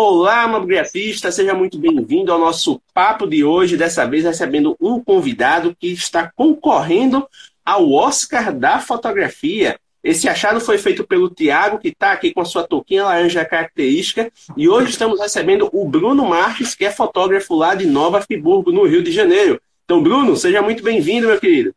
Olá, mobigrafista, seja muito bem-vindo ao nosso papo de hoje. Dessa vez recebendo um convidado que está concorrendo ao Oscar da fotografia. Esse achado foi feito pelo Tiago, que está aqui com a sua touquinha laranja característica. E hoje estamos recebendo o Bruno Marques, que é fotógrafo lá de Nova Friburgo, no Rio de Janeiro. Então, Bruno, seja muito bem-vindo, meu querido.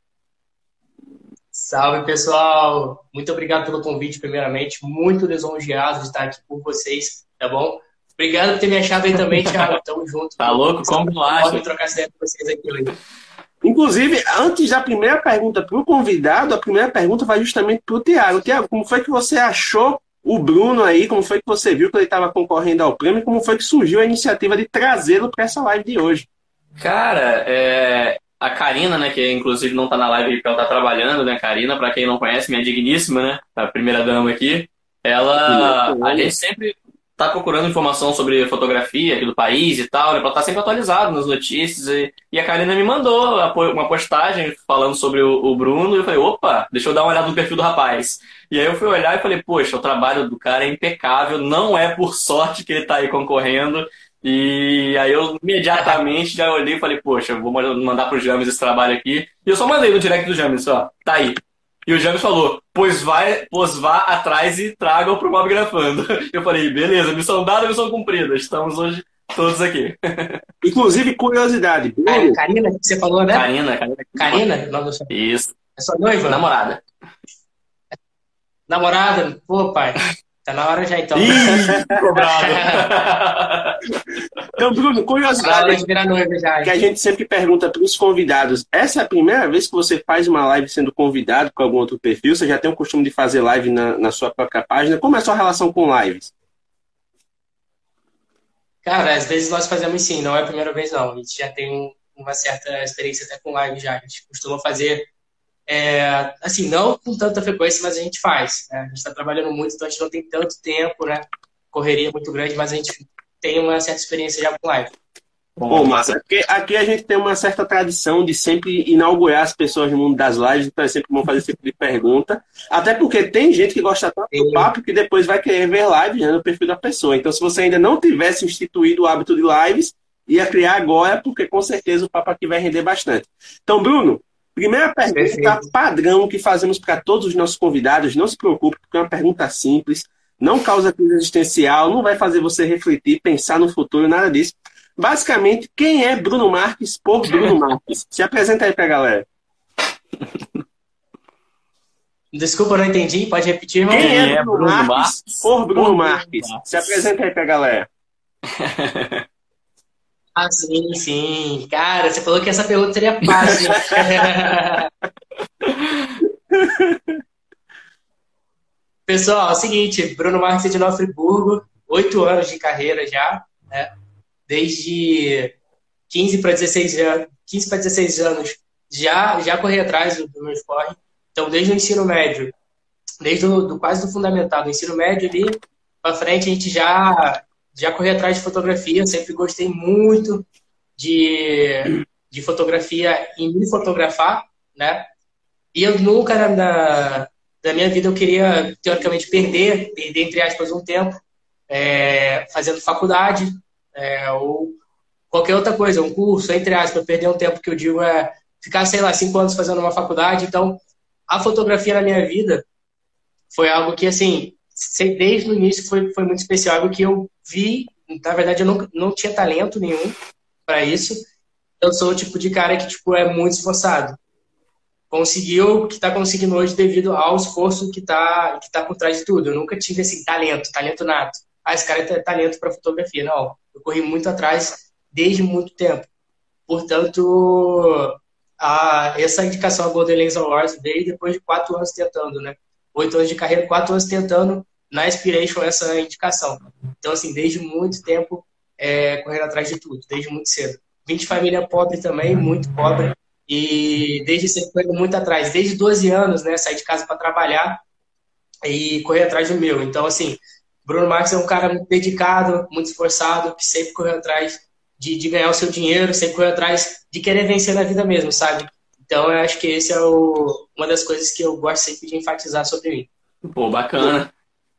Salve, pessoal! Muito obrigado pelo convite, primeiramente. Muito lisonjeado de estar aqui com vocês, tá bom? Obrigado por ter me achado aí também, Thiago. Tamo junto. Tá louco? Como não acha? Pode trocar ideia com vocês aqui hoje. Inclusive, antes da primeira pergunta para o convidado, a primeira pergunta vai justamente para o Tiago. Tiago, como foi que você achou o Bruno aí? Como foi que você viu que ele estava concorrendo ao prêmio? Como foi que surgiu a iniciativa de trazê-lo para essa live de hoje? Cara, é, a Karina, né, que inclusive não está na live porque ela está trabalhando, né, Karina, para quem não conhece, minha digníssima, né, a primeira dama aqui, ela, a gente sempre tá procurando informação sobre fotografia aqui do país e tal, né, pra estar tá sempre atualizado nas notícias. E, e, a Karina me mandou uma postagem falando sobre o, o, Bruno, e eu falei, opa, deixa eu dar uma olhada no perfil do rapaz. E aí eu fui olhar e falei, poxa, o trabalho do cara é impecável, não é por sorte que ele tá aí concorrendo. E aí eu imediatamente já olhei e falei, poxa, vou mandar pro James esse trabalho aqui. E eu só mandei no direct do James, ó, tá aí. E o James falou, pois, vai, pois vá atrás e traga o pro Mob Grafando. Eu falei, beleza, missão dada, missão cumprida. Estamos hoje todos aqui. Inclusive, curiosidade. Bruno. Karina, que você falou, né? Karina, Karina. Karina? Nome Isso. É sua noiva? Namorada. Namorada? Pô, pai. Tá na hora já, então. Ih, cobrado. então, Bruno, curiosidade já, que a gente sempre pergunta para os convidados. Essa é a primeira vez que você faz uma live sendo convidado com algum outro perfil? Você já tem o costume de fazer live na, na sua própria página? Como é a sua relação com lives? Cara, às vezes nós fazemos sim, não é a primeira vez não. A gente já tem uma certa experiência até com live já. A gente costuma fazer é, assim, não com tanta frequência, mas a gente faz. Né? A gente está trabalhando muito, então a gente não tem tanto tempo, né? Correria muito grande, mas a gente tem uma certa experiência já com live. Bom, massa. Aqui, aqui a gente tem uma certa tradição de sempre inaugurar as pessoas no mundo das lives, então é sempre bom fazer esse tipo de pergunta. Até porque tem gente que gosta tanto do papo que depois vai querer ver live né, no perfil da pessoa. Então, se você ainda não tivesse instituído o hábito de lives, ia criar agora, porque com certeza o papo aqui vai render bastante. Então, Bruno, Primeira pergunta Perfeito. padrão que fazemos para todos os nossos convidados. Não se preocupe, porque é uma pergunta simples, não causa crise existencial, não vai fazer você refletir, pensar no futuro, nada disso. Basicamente, quem é Bruno Marques por Bruno Marques? Se apresenta aí para a galera. Desculpa, não entendi. Pode repetir, irmão? Quem é, é Bruno, Bruno Marques, Marques por Bruno, Bruno Marques? Marques? Se apresenta aí para a galera. Ah, sim, sim. Cara, você falou que essa pergunta seria fácil. Pessoal, é o seguinte, Bruno Marques de Nova Friburgo, oito anos de carreira já, né? Desde 15 para 16 anos, 15 para 16 anos, já já corri atrás do, do meu esporte. Então, desde o ensino médio, desde o, do quase do fundamental, do ensino médio ali para frente, a gente já já corri atrás de fotografia, sempre gostei muito de, de fotografia e me fotografar, né? E eu nunca na, na, na minha vida eu queria, teoricamente, perder, perder, entre aspas, um tempo é, fazendo faculdade é, ou qualquer outra coisa, um curso, entre aspas, perder um tempo que eu digo é ficar, sei lá, cinco anos fazendo uma faculdade. Então, a fotografia na minha vida foi algo que, assim, desde o início foi, foi muito especial, algo que eu vi, na verdade eu não, não tinha talento nenhum para isso. Eu sou o tipo de cara que tipo é muito esforçado. Conseguiu o que está conseguindo hoje devido ao esforço que está que tá por trás de tudo. Eu nunca tive esse talento, talento nato. Ah, esse cara tem talento para fotografia. Não, eu corri muito atrás desde muito tempo. Portanto, a, essa indicação a Golden Lens Awards veio depois de quatro anos tentando, né? Oito anos de carreira, quatro anos tentando na Inspiration essa indicação. Então, assim, desde muito tempo é, correndo atrás de tudo, desde muito cedo. Vim de família pobre também, muito pobre, e desde sempre correndo muito atrás. Desde 12 anos, né, saí de casa para trabalhar e correr atrás do meu. Então, assim, Bruno Marques é um cara muito dedicado, muito esforçado, que sempre correu atrás de, de ganhar o seu dinheiro, sempre correu atrás de querer vencer na vida mesmo, sabe? Então, eu acho que esse é o, uma das coisas que eu gosto sempre de enfatizar sobre mim. Pô, bacana.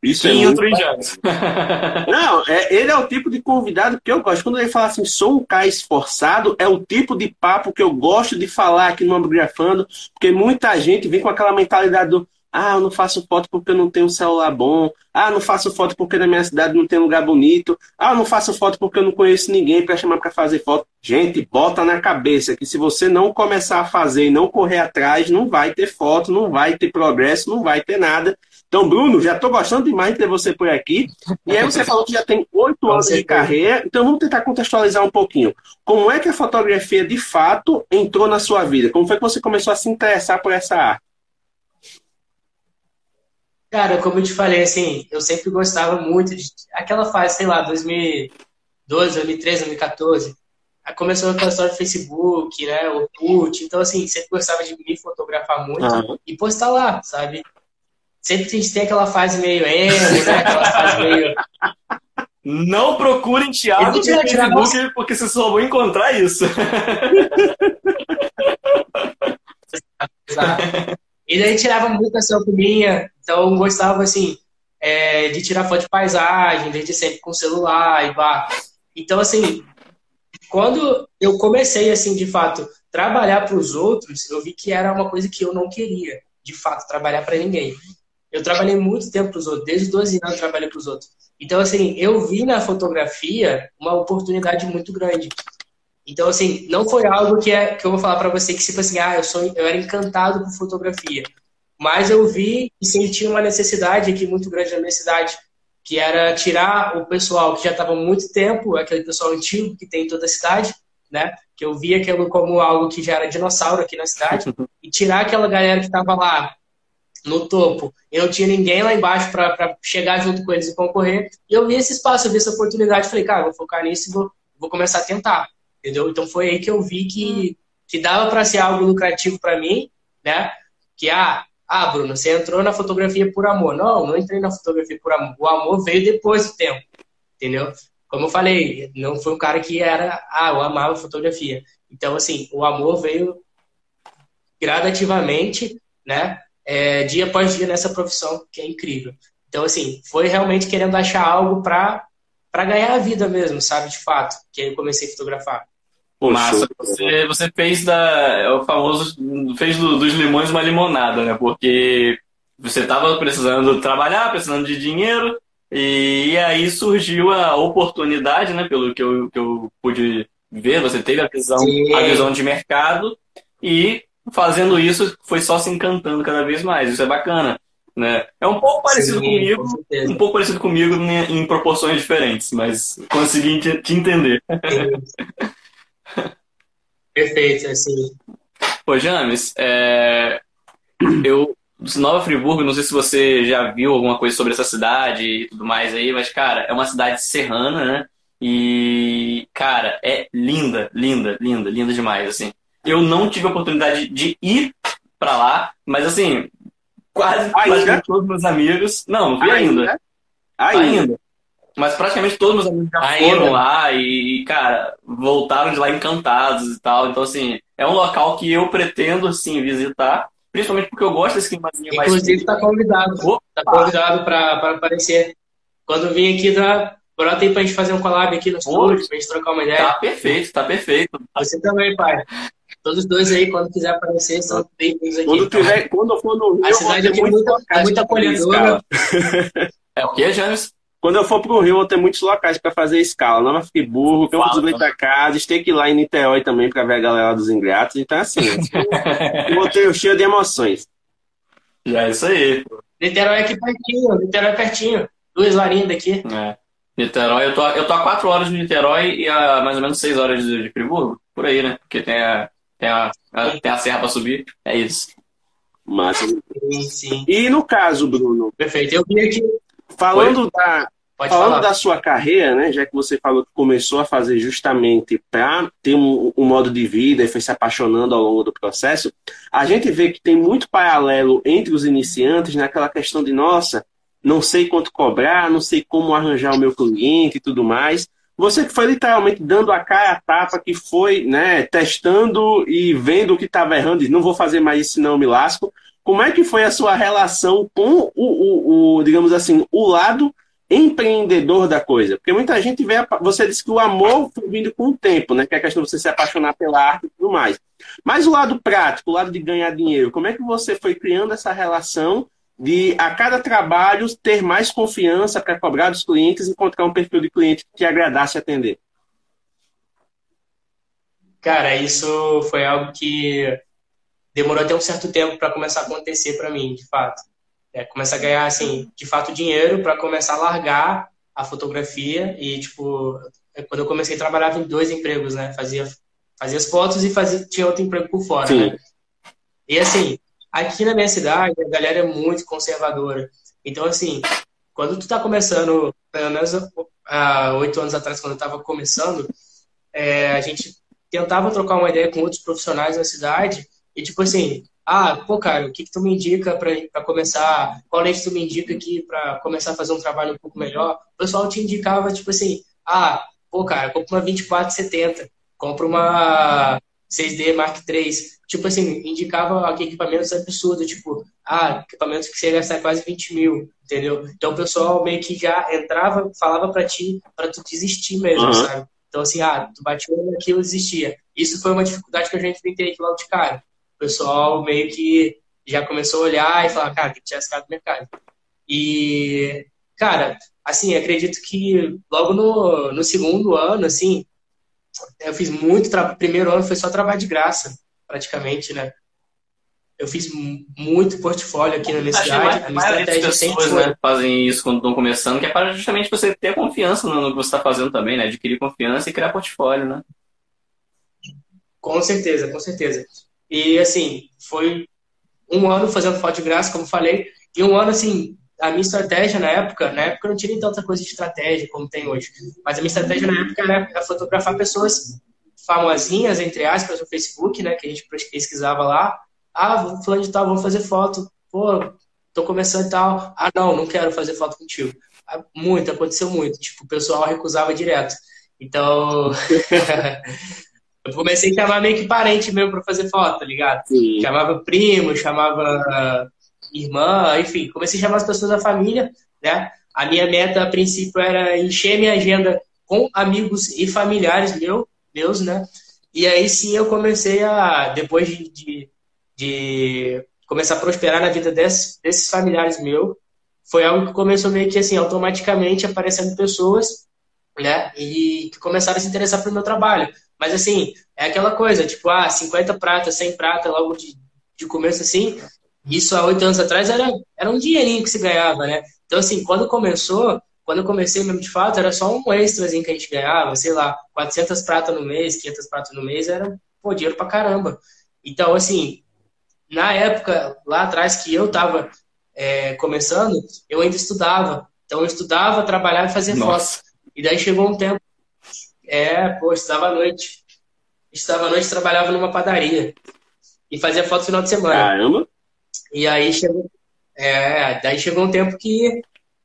Isso é muito... Não, é, ele é o tipo de convidado que eu gosto. Quando ele fala assim, sou um cara esforçado, é o tipo de papo que eu gosto de falar aqui no Ambigrafando, porque muita gente vem com aquela mentalidade do ah, eu não faço foto porque eu não tenho um celular bom. Ah, não faço foto porque na minha cidade não tem lugar bonito. Ah, eu não faço foto porque eu não conheço ninguém para chamar para fazer foto. Gente, bota na cabeça que se você não começar a fazer e não correr atrás, não vai ter foto, não vai ter progresso, não vai ter nada. Então, Bruno, já estou gostando demais de ter você por aqui. E aí você falou que já tem oito anos de carreira. Então vamos tentar contextualizar um pouquinho. Como é que a fotografia de fato entrou na sua vida? Como foi que você começou a se interessar por essa arte? Cara, como eu te falei, assim, eu sempre gostava muito de aquela fase, sei lá, 2012, 2013, 2014. Aí começou aquela história do Facebook, né, o Put. Então, assim, sempre gostava de me fotografar muito uhum. e postar lá, sabe? Sempre a gente tem aquela fase meio emo, né? Aquela fase meio. Não procurem Thiago no Facebook, porque vocês só vão encontrar isso. E daí tirava muita selfie minha, então gostava assim é, de tirar foto de paisagem, desde sempre com celular e bar. Então assim, quando eu comecei assim de fato trabalhar para os outros, eu vi que era uma coisa que eu não queria, de fato, trabalhar para ninguém. Eu trabalhei muito tempo para os outros, desde 12 anos eu trabalhei para os outros. Então, assim, eu vi na fotografia uma oportunidade muito grande. Então, assim, não foi algo que, é, que eu vou falar para você que, tipo assim, ah, eu, sou, eu era encantado por fotografia. Mas eu vi e senti uma necessidade aqui muito grande na minha cidade, que era tirar o pessoal que já estava muito tempo, aquele pessoal antigo que tem em toda a cidade, né? Que eu via aquilo como algo que já era dinossauro aqui na cidade, e tirar aquela galera que estava lá no topo. E não tinha ninguém lá embaixo para chegar junto com eles e concorrer. E eu vi esse espaço, eu vi essa oportunidade. Falei, cara, vou focar nisso e vou, vou começar a tentar. Entendeu? Então foi aí que eu vi que, que dava para ser algo lucrativo para mim, né? Que, ah, ah, Bruno, você entrou na fotografia por amor. Não, não entrei na fotografia por amor. O amor veio depois do tempo, entendeu? Como eu falei, não foi um cara que era, ah, eu amava fotografia. Então, assim, o amor veio gradativamente, né? É, dia após dia nessa profissão, que é incrível. Então, assim, foi realmente querendo achar algo para ganhar a vida mesmo, sabe, de fato, que aí eu comecei a fotografar. Massa, você, você fez da. É o famoso. fez do, dos limões uma limonada, né? Porque você estava precisando trabalhar, precisando de dinheiro, e, e, aí surgiu a oportunidade, né? Pelo que eu, que eu pude ver, você teve a visão, a visão de mercado, e fazendo isso, foi só se encantando cada vez mais. Isso é bacana. Né? É um pouco parecido Sim, comigo, com um pouco parecido comigo em proporções diferentes, mas consegui te entender. Perfeito, assim. Pô, James, é... eu Nova Friburgo, não sei se você já viu alguma coisa sobre essa cidade e tudo mais aí, mas, cara, é uma cidade serrana, né? E, cara, é linda, linda, linda, linda demais, assim. Eu não tive a oportunidade de ir para lá, mas assim, quase praticamente todos meus amigos. Não, não fui ainda. Ainda. ainda. Mas praticamente todos meus amigos já ainda. foram lá e, cara, voltaram de lá encantados e tal. Então, assim, é um local que eu pretendo, assim, visitar. Principalmente porque eu gosto desse climazinho mais. Inclusive, está convidado. Está convidado para aparecer. Quando vim aqui da. Brota aí pra gente fazer um collab aqui no estúdio, pra gente trocar uma ideia. Tá perfeito, tá perfeito. Você também, pai. Todos dois aí, quando quiser aparecer, são bem-vindos aqui. Quando, tiver, quando for no Rio, a cidade aqui é muito, é muito acolhedora. É o que, James? Quando eu for pro Rio, vou ter muitos locais para fazer escala. Nova Friburgo, Campo dos Goitacazes, tem que ir lá em Niterói também para ver a galera dos ingratos. Então, assim, eu vou ter o cheio de emoções. Já é isso aí. Niterói é aqui pertinho, Niterói é pertinho. Duas horinhas daqui. É. Niterói, eu tô, eu tô a quatro horas de Niterói e a mais ou menos seis horas de, de Friburgo. Por aí, né? Porque tem a, tem a, a tem a serra para subir. É isso. Massa. Sim, sim. E no caso, Bruno? Perfeito. Eu vi aqui. Falando da, Falando da sua carreira, né, já que você falou que começou a fazer justamente para ter um, um, modo de vida e foi se apaixonando ao longo do processo, a gente vê que tem muito paralelo entre os iniciantes naquela questão de, nossa, não sei quanto cobrar, não sei como arranjar o meu cliente e tudo mais. Você que foi literalmente dando a cara a tapa, que foi né, testando e vendo o que estava errando, e não vou fazer mais isso, eu me lasco. Como é que foi a sua relação com o, o, o digamos assim, o lado empreendedor da coisa. Porque muita gente vê. Você disse que o amor foi vindo com o tempo, né? Que é a questão de você se apaixonar pela arte e tudo mais. Mas o lado prático, o lado de ganhar dinheiro, como é que você foi criando essa relação de a cada trabalho ter mais confiança para cobrar dos clientes e encontrar um perfil de cliente que agradasse atender? Cara, isso foi algo que demorou até um certo tempo para começar a acontecer para mim, de fato é, começar a ganhar, assim, de fato, dinheiro para começar a largar a fotografia e, tipo, é, quando eu comecei, trabalhava em dois empregos, né? Fazia, fazia as fotos e fazia, tinha outro emprego por fora, Sim. né? E, assim, aqui na minha cidade, a galera é muito conservadora. Então, assim, quando tu tá começando, pelo menos há oito anos atrás, quando eu tava começando, é, a gente tentava trocar uma ideia com outros profissionais da cidade e, tipo assim, ah, pô, cara, o que, que tu me indica para começar? Qual lente tu me indica aqui para começar a fazer um trabalho um pouco melhor? O pessoal te indicava, tipo assim, ah, pô, cara, compra uma 2470, compra uma 6D Mark III. Tipo assim, indicava equipamentos absurdos, tipo, ah, equipamentos que você ia gastar quase 20 mil, entendeu? Então o pessoal meio que já entrava, falava para ti, para tu desistir mesmo, uhum. sabe? Então, assim, ah, tu batia naquilo e desistia. Isso foi uma dificuldade que a gente enfrentei aqui logo de cara pessoal meio que já começou a olhar e falar, cara, tem que tirar esse cara do mercado. E, cara, assim, acredito que logo no, no segundo ano, assim, eu fiz muito trabalho. Primeiro ano foi só trabalho de graça, praticamente, né? Eu fiz muito portfólio aqui na minha Acho cidade. a minha estratégia pessoas, foi... né, fazem isso quando estão começando, que é para justamente você ter confiança no que você está fazendo também, né? Adquirir confiança e criar portfólio, né? Com certeza, com certeza. E, assim, foi um ano fazendo foto de graça, como falei, e um ano, assim, a minha estratégia na época, na época eu não tinha nem tanta coisa de estratégia como tem hoje, mas a minha estratégia na época era fotografar pessoas famosinhas, entre aspas, no Facebook, né, que a gente pesquisava lá. Ah, fulano de tal, vamos fazer foto. Pô, tô começando e tal. Ah, não, não quero fazer foto contigo. Ah, muito, aconteceu muito. Tipo, o pessoal recusava direto. Então, Eu comecei a chamar meio que parente mesmo pra fazer foto, tá ligado? Sim. Chamava primo, chamava irmã, enfim, comecei a chamar as pessoas da família, né? A minha meta a princípio era encher minha agenda com amigos e familiares meu, meus, né? E aí sim eu comecei a, depois de, de, de começar a prosperar na vida desses, desses familiares meus, foi algo que começou meio que assim, automaticamente aparecendo pessoas, né? E que começaram a se interessar pelo meu trabalho. Mas assim, é aquela coisa, tipo, ah, 50 prata, 100 prata logo de, de começo assim. Isso há oito anos atrás era, era um dinheirinho que se ganhava, né? Então, assim, quando começou, quando eu comecei mesmo de fato, era só um extrazinho que a gente ganhava, sei lá, 400 prata no mês, 500 prata no mês, era, pô, dinheiro pra caramba. Então, assim, na época, lá atrás que eu tava é, começando, eu ainda estudava. Então, eu estudava, trabalhava e fazia Nossa. foto. E daí chegou um tempo é, pô, estava à noite. Estava à noite, trabalhava numa padaria. E fazia foto no final de semana. Caramba! E aí chegou. É, daí chegou um tempo que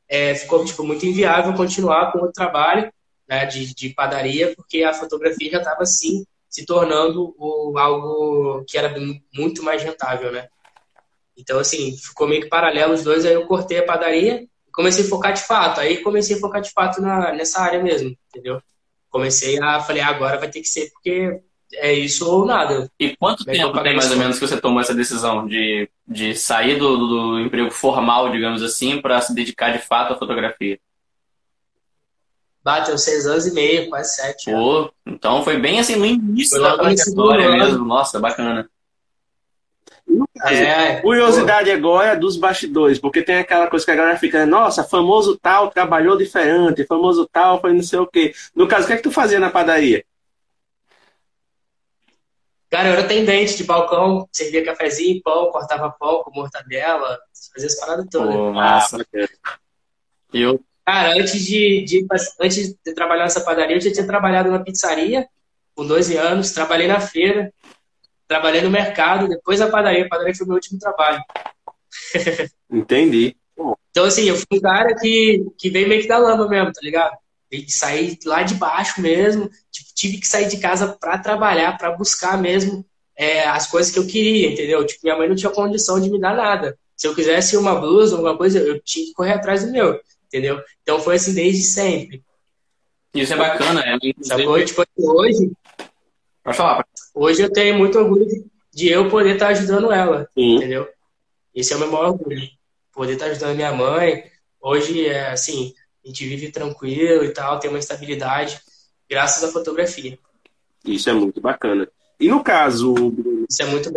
é, ficou tipo, muito inviável continuar com o trabalho né, de, de padaria, porque a fotografia já estava assim se tornando o, algo que era muito mais rentável, né? Então, assim, ficou meio que paralelo os dois, aí eu cortei a padaria e comecei a focar de fato. Aí comecei a focar de fato na, nessa área mesmo, entendeu? comecei a falei, ah, agora vai ter que ser porque é isso ou nada. E quanto tempo tem mais ou menos que você tomou essa decisão de, de sair do, do emprego formal, digamos assim, para se dedicar de fato à fotografia? Bateu seis anos e meio, quase sete. Pô, então foi bem assim no início da trajetória mesmo. Nossa, bacana. É, curiosidade pô. agora é dos bastidores, porque tem aquela coisa que a galera fica, nossa, famoso tal trabalhou diferente, famoso tal foi não sei o quê. No caso, o que é que tu fazia na padaria? Cara, eu era atendente de balcão, servia cafezinho, pão, cortava pão com mortadela, fazia as paradas todas. Pô, massa. Eu... Cara, antes de, de, antes de trabalhar nessa padaria, eu já tinha trabalhado na pizzaria com 12 anos, trabalhei na feira, trabalhei no mercado, depois a padaria. A padaria foi meu último trabalho. Entendi. Então, assim, eu fui um cara que, que veio meio que da lama mesmo, tá ligado? Sair lá de baixo mesmo. Tive que sair de casa para trabalhar, para buscar mesmo é, as coisas que eu queria, entendeu? Tipo, minha mãe não tinha condição de me dar nada. Se eu quisesse uma blusa, alguma coisa, eu tinha que correr atrás do meu, entendeu? Então foi assim desde sempre. Isso é bacana, é. Sacou? Tipo, hoje. Pode falar. Hoje eu tenho muito orgulho de, de eu poder estar tá ajudando ela, Sim. entendeu? Esse é o meu maior orgulho. Poder estar tá ajudando minha mãe. Hoje, é assim, a gente vive tranquilo e tal, tem uma estabilidade, graças à fotografia. Isso é muito bacana. E no caso, isso é muito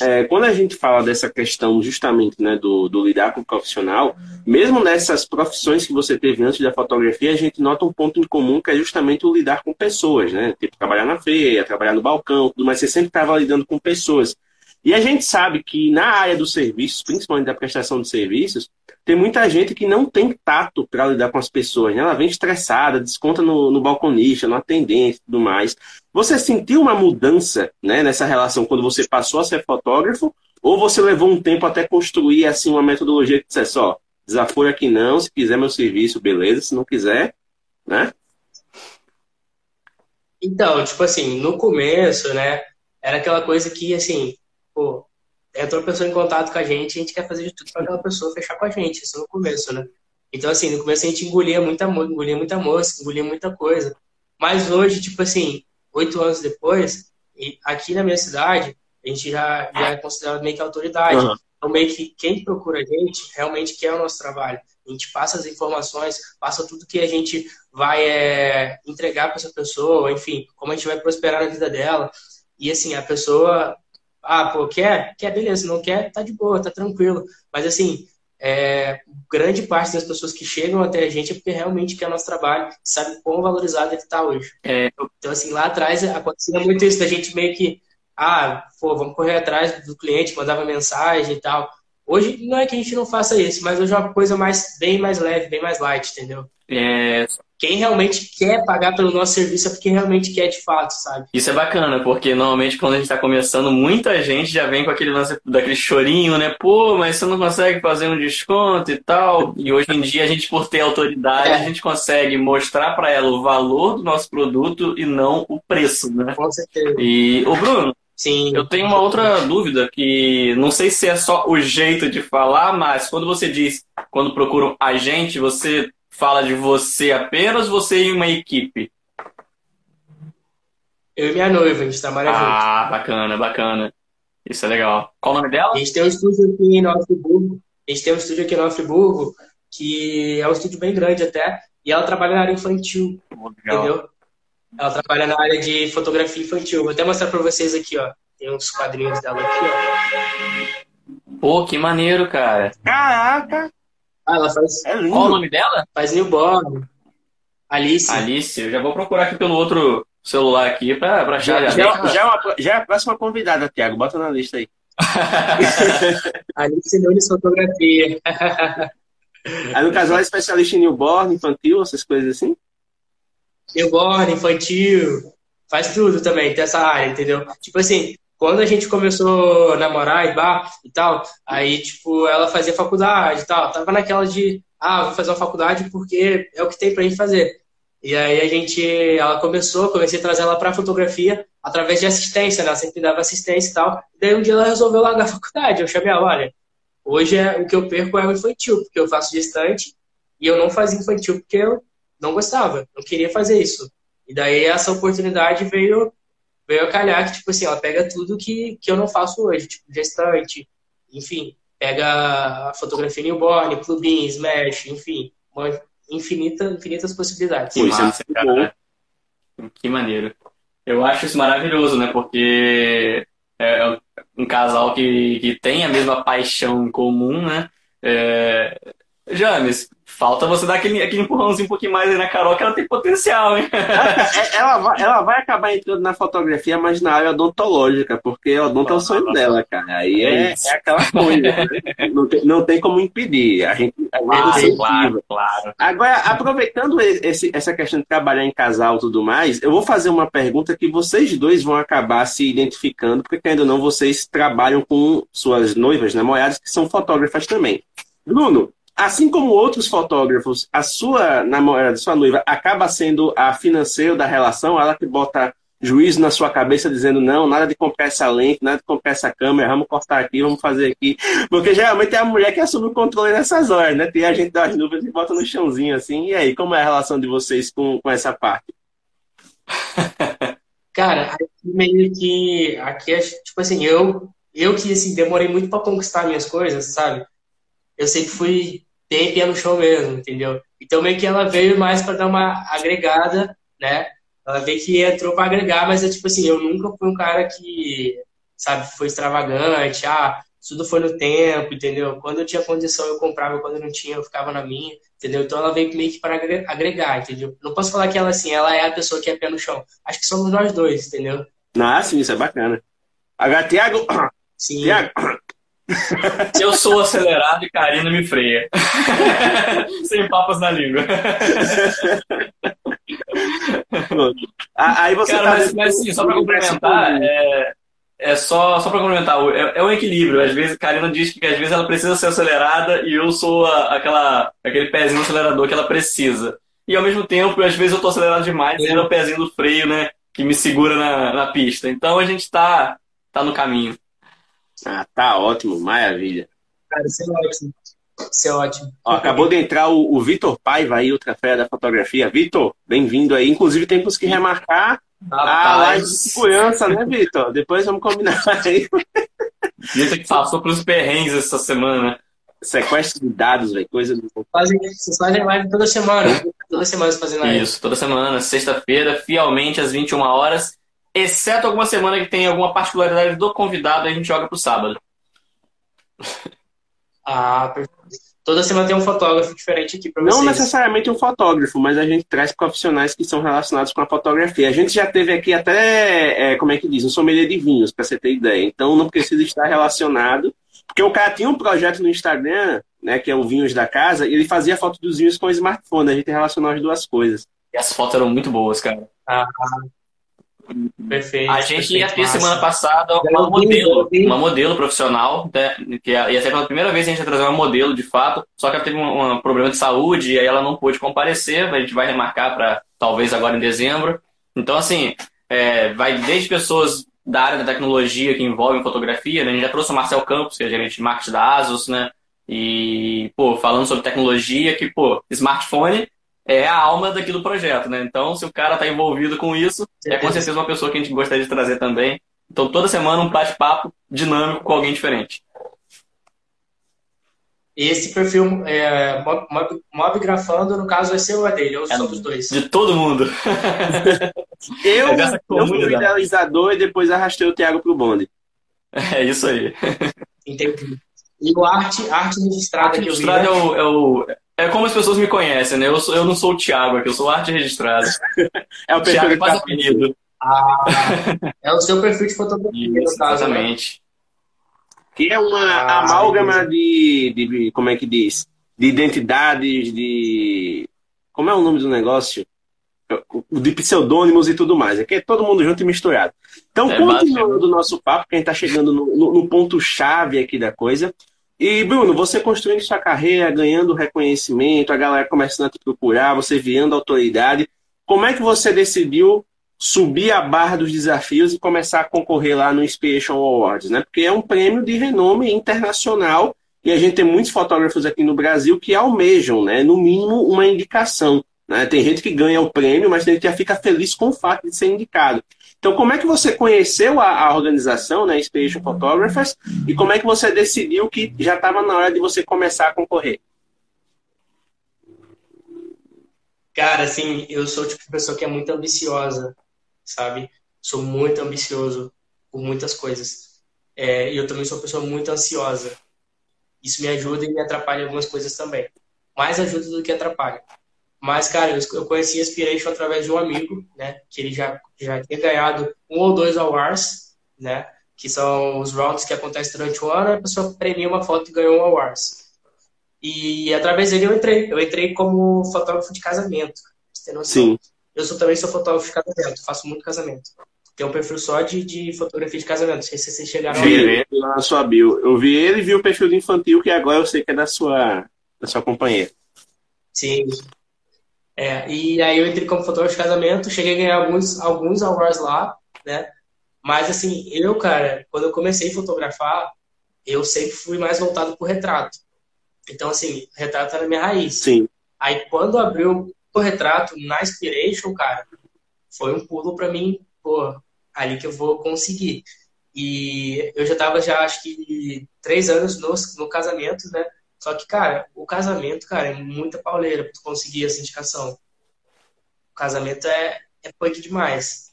é, quando a gente fala dessa questão justamente né, do, do, lidar com o profissional, mesmo nessas profissões que você teve antes da fotografia, a gente nota um ponto em comum que é justamente o lidar com pessoas, né? Tipo, trabalhar na feira, trabalhar no balcão, tudo, mas você sempre estava lidando com pessoas. E a gente sabe que na área dos serviços, principalmente da prestação de serviços, tem muita gente que não tem tato para lidar com as pessoas. Né? Ela vem estressada, desconta no, no balconista, no atendente e tudo mais. Você sentiu uma mudança né, nessa relação quando você passou a ser fotógrafo? Ou você levou um tempo até construir assim uma metodologia que dissesse, ó, desaforo aqui não, se quiser meu serviço, beleza, se não quiser, né? Então, tipo assim, no começo, né, era aquela coisa que, assim, pô, entrou pessoa em contato com a gente, a gente quer fazer de tudo para aquela pessoa fechar com a gente, isso no começo, né? Então, assim, no começo a gente engolia muita, engolia muita moça, engolia muita coisa. Mas hoje, tipo assim, oito anos depois, aqui na minha cidade, a gente já, já é considerado meio que autoridade. Uhum. Então, meio que quem procura a gente realmente quer o nosso trabalho. A gente passa as informações, passa tudo que a gente vai é, entregar para essa pessoa, enfim, como a gente vai prosperar na vida dela. E assim, a pessoa ah, pô, quer? Quer, beleza. Não quer, tá de boa, tá tranquilo. Mas assim, é, grande parte das pessoas que chegam até a gente é porque realmente quer nosso trabalho, sabe quão valorizado ele está hoje. É. Então, assim, lá atrás acontecia muito isso da gente meio que, ah, pô, vamos correr atrás do cliente, mandava mensagem e tal. Hoje não é que a gente não faça isso, mas hoje é uma coisa mais, bem mais leve, bem mais light, entendeu? É, quem realmente quer pagar pelo nosso serviço é porque realmente quer de fato, sabe? Isso é bacana, porque normalmente quando a gente está começando, muita gente já vem com aquele lance daquele chorinho, né? Pô, mas você não consegue fazer um desconto e tal. E hoje em dia a gente, por ter autoridade, é. a gente consegue mostrar para ela o valor do nosso produto e não o preço, né? Com certeza. E, ô Bruno, Sim. Eu tenho uma outra dúvida que não sei se é só o jeito de falar, mas quando você diz, quando procuram a gente, você fala de você apenas, você e uma equipe? Eu e minha noiva, a gente trabalha ah, junto. Ah, bacana, bacana. Isso é legal. Qual o nome dela? A gente tem um estúdio aqui em Nova Friburgo. A gente tem um estúdio aqui em Nova Friburgo, que é um estúdio bem grande até, e ela trabalha na área infantil. legal. Entendeu? Ela trabalha na área de fotografia infantil. Vou até mostrar para vocês aqui, ó. Tem uns quadrinhos dela aqui, ó. Pô, que maneiro, cara. Caraca! Ah, ela faz. É lindo. Qual o nome dela? Faz newborn. Alice. Alice, eu já vou procurar aqui pelo outro celular aqui pra, pra achar. Já, já, já, é uma, já é a próxima convidada, Thiago. Bota na lista aí. Alice Nunes Fotografia. Aí no caso ela é especialista em newborn, infantil, essas coisas assim? Newborn, infantil, faz tudo também, tem essa área, entendeu? Tipo assim, quando a gente começou a namorar e bar e tal, aí, tipo, ela fazia faculdade e tal. Tava naquela de, ah, vou fazer uma faculdade porque é o que tem pra gente fazer. E aí a gente, ela começou, comecei a trazer ela pra fotografia através de assistência, né? Ela sempre dava assistência e tal. E daí um dia ela resolveu largar a faculdade. Eu chamei ela, olha, hoje é, o que eu perco é o infantil, porque eu faço distante e eu não fazia infantil porque eu não gostava, não queria fazer isso. E daí essa oportunidade veio veio a calhar que, tipo assim, ela pega tudo que, que eu não faço hoje, tipo, gestante, enfim, pega a fotografia newborn, clubinho, smash, enfim, uma infinita, infinitas possibilidades. Que massa, cara. Que maneiro. Eu acho isso maravilhoso, né? Porque é um casal que, que tem a mesma paixão comum, né? É, James, falta você dar aquele, aquele empurrãozinho um pouquinho mais aí na Carol, que ela tem potencial, hein? É, ela, vai, ela vai acabar entrando na fotografia, mas na área odontológica, porque o odonto é o sonho dela, cara. Aí é, é aquela coisa. Né? não, tem, não tem como impedir. A gente, a gente claro, claro, claro. Agora, aproveitando esse, essa questão de trabalhar em casal e tudo mais, eu vou fazer uma pergunta que vocês dois vão acabar se identificando, porque ainda não vocês trabalham com suas noivas, namoradas, que são fotógrafas também. Bruno, assim como outros fotógrafos, a sua namorada, sua noiva, acaba sendo a financeira da relação, ela que bota juízo na sua cabeça dizendo não, nada de comprar essa lente, nada de comprar essa câmera, vamos cortar aqui, vamos fazer aqui. Porque geralmente é a mulher que assume o controle nessas horas, né? Tem a gente das nuvens e bota no chãozinho assim. E aí, como é a relação de vocês com, com essa parte? Cara, meio que. Aqui é tipo assim, eu, eu que assim, demorei muito para conquistar minhas coisas, sabe? Eu sempre fui tem pé no chão mesmo, entendeu? Então meio que ela veio mais para dar uma agregada, né? Ela veio que entrou para agregar, mas é tipo assim, eu nunca fui um cara que, sabe, foi extravagante, ah, tudo foi no tempo, entendeu? Quando eu tinha condição eu comprava, quando eu não tinha eu ficava na minha, entendeu? Então ela veio meio que para agregar, entendeu? Não posso falar que ela assim, ela é a pessoa que é pé no chão. Acho que somos nós dois, entendeu? Ah, sim, isso é bacana. Agora, Tiago, Eu sou acelerado e Karina me freia. Sem papas na língua. Aí você Cara, tá mas, mas sim, só para complementar, é, é só, só para complementar, é, é um equilíbrio. Às vezes, Karina diz que às vezes ela precisa ser acelerada e eu sou a, aquela, aquele pezinho acelerador que ela precisa. E ao mesmo tempo, às vezes eu tô acelerado demais e é o pezinho do freio, né? Que me segura na, na pista. Então a gente tá, tá no caminho. Ah, tá ótimo, maravilha. Cara, isso é ótimo. Isso é ótimo. Ó, acabou de entrar o, o Vitor Paiva aí, outra fera da fotografia. Vitor, bem-vindo aí. Inclusive, temos que remarcar ah, a live de segurança, né, Vitor? Depois vamos combinar aí. Vitor que passou pelos perrengues essa semana. Sequestro de dados, velho, coisa do. Vocês fazem live toda semana. Toda semana fazendo live. Isso, toda semana, sexta-feira, fielmente às 21 horas. Exceto alguma semana que tem alguma particularidade do convidado, a gente joga pro sábado. Ah, toda semana tem um fotógrafo diferente aqui para vocês. Não necessariamente um fotógrafo, mas a gente traz profissionais que são relacionados com a fotografia. A gente já teve aqui até, é, como é que diz, um sommelier de vinhos, para você ter ideia. Então não precisa estar relacionado. Porque o cara tinha um projeto no Instagram, né, que é o Vinhos da Casa, e ele fazia foto dos vinhos com o smartphone. A gente relacionou as duas coisas. E as fotos eram muito boas, cara. Ah, Perfeito. A gente perfeito, ia ter massa. semana passada uma modelo, uma modelo profissional, né, que ia ser pela primeira vez a gente ia trazer uma modelo de fato, só que ela teve um, um problema de saúde e aí ela não pôde comparecer, a gente vai remarcar para talvez agora em dezembro. Então, assim, é, vai desde pessoas da área da tecnologia que envolvem fotografia, né? a gente já trouxe o Marcel Campos, que é gerente de marketing da ASUS, né? E, pô, falando sobre tecnologia, que, pô, smartphone é a alma daqui do projeto, né? Então, se o cara está envolvido com isso, é com certeza uma pessoa que a gente gostaria de trazer também. Então, toda semana um bate-papo dinâmico com alguém diferente. Esse perfil é, mob, mob, mob, grafando, no caso, vai ser o dele, ou é dos dois? De todo mundo. eu, é eu fui o idealizador e depois arrastei o Thiago pro bonde. É isso aí. Entendi. E o arte, arte registrada arte que registrada eu vi, né? é, o, é o é como as pessoas me conhecem, né? Eu, sou, eu não sou o Thiago aqui, eu sou arte registrado. é o Thiago faz apelido. Ah, é o seu perfil de fotografia, Isso, no caso, né? Exatamente. Né? Que é uma ah, amálgama de, de, como é que diz? De identidades, de... Como é o nome do negócio? De pseudônimos e tudo mais. Aqui é todo mundo junto e misturado. Então, é continuando o nosso papo, que a gente está chegando no, no, no ponto-chave aqui da coisa, e, Bruno, você construindo sua carreira, ganhando reconhecimento, a galera começando a te procurar, você virando autoridade. Como é que você decidiu subir a barra dos desafios e começar a concorrer lá no Inspiration Awards, né? Porque é um prêmio de renome internacional e a gente tem muitos fotógrafos aqui no Brasil que almejam, né? No mínimo, uma indicação. Né? Tem gente que ganha o prêmio, mas tem gente que já fica feliz com o fato de ser indicado. Então, como é que você conheceu a, a organização, né, Inspiration Photographers, e como é que você decidiu que já estava na hora de você começar a concorrer? Cara, assim, eu sou o tipo de pessoa que é muito ambiciosa, sabe? Sou muito ambicioso por muitas coisas. É, e eu também sou uma pessoa muito ansiosa. Isso me ajuda e me atrapalha algumas coisas também. mais ajuda do que atrapalha. Mas, cara, eu conheci a Inspiration através de um amigo, né? Que ele já, já tinha ganhado um ou dois awards, né? Que são os rounds que acontecem durante o ano, a pessoa premia uma foto e ganhou um awards. E através dele eu entrei. Eu entrei como fotógrafo de casamento. Você tem noção? Sim. Eu sou, também sou fotógrafo de casamento, faço muito casamento. Tem um perfil só de, de fotografia de casamento. Não sei se vocês chegaram vi ele lá na sua bio. Eu vi ele e vi o perfil do infantil, que agora eu sei que é da sua, da sua companheira. Sim. É, e aí eu entrei como fotógrafo de casamento, cheguei a ganhar alguns, alguns awards lá, né? Mas assim, eu, cara, quando eu comecei a fotografar, eu sempre fui mais voltado pro retrato. Então, assim, retrato era minha raiz. Sim. Aí quando abriu o retrato na Inspiration, cara, foi um pulo para mim, pô, ali que eu vou conseguir. E eu já tava já, acho que, três anos no, no casamento, né? Só que, cara, o casamento, cara, é muita pauleira pra tu conseguir essa indicação. O casamento é, é punk demais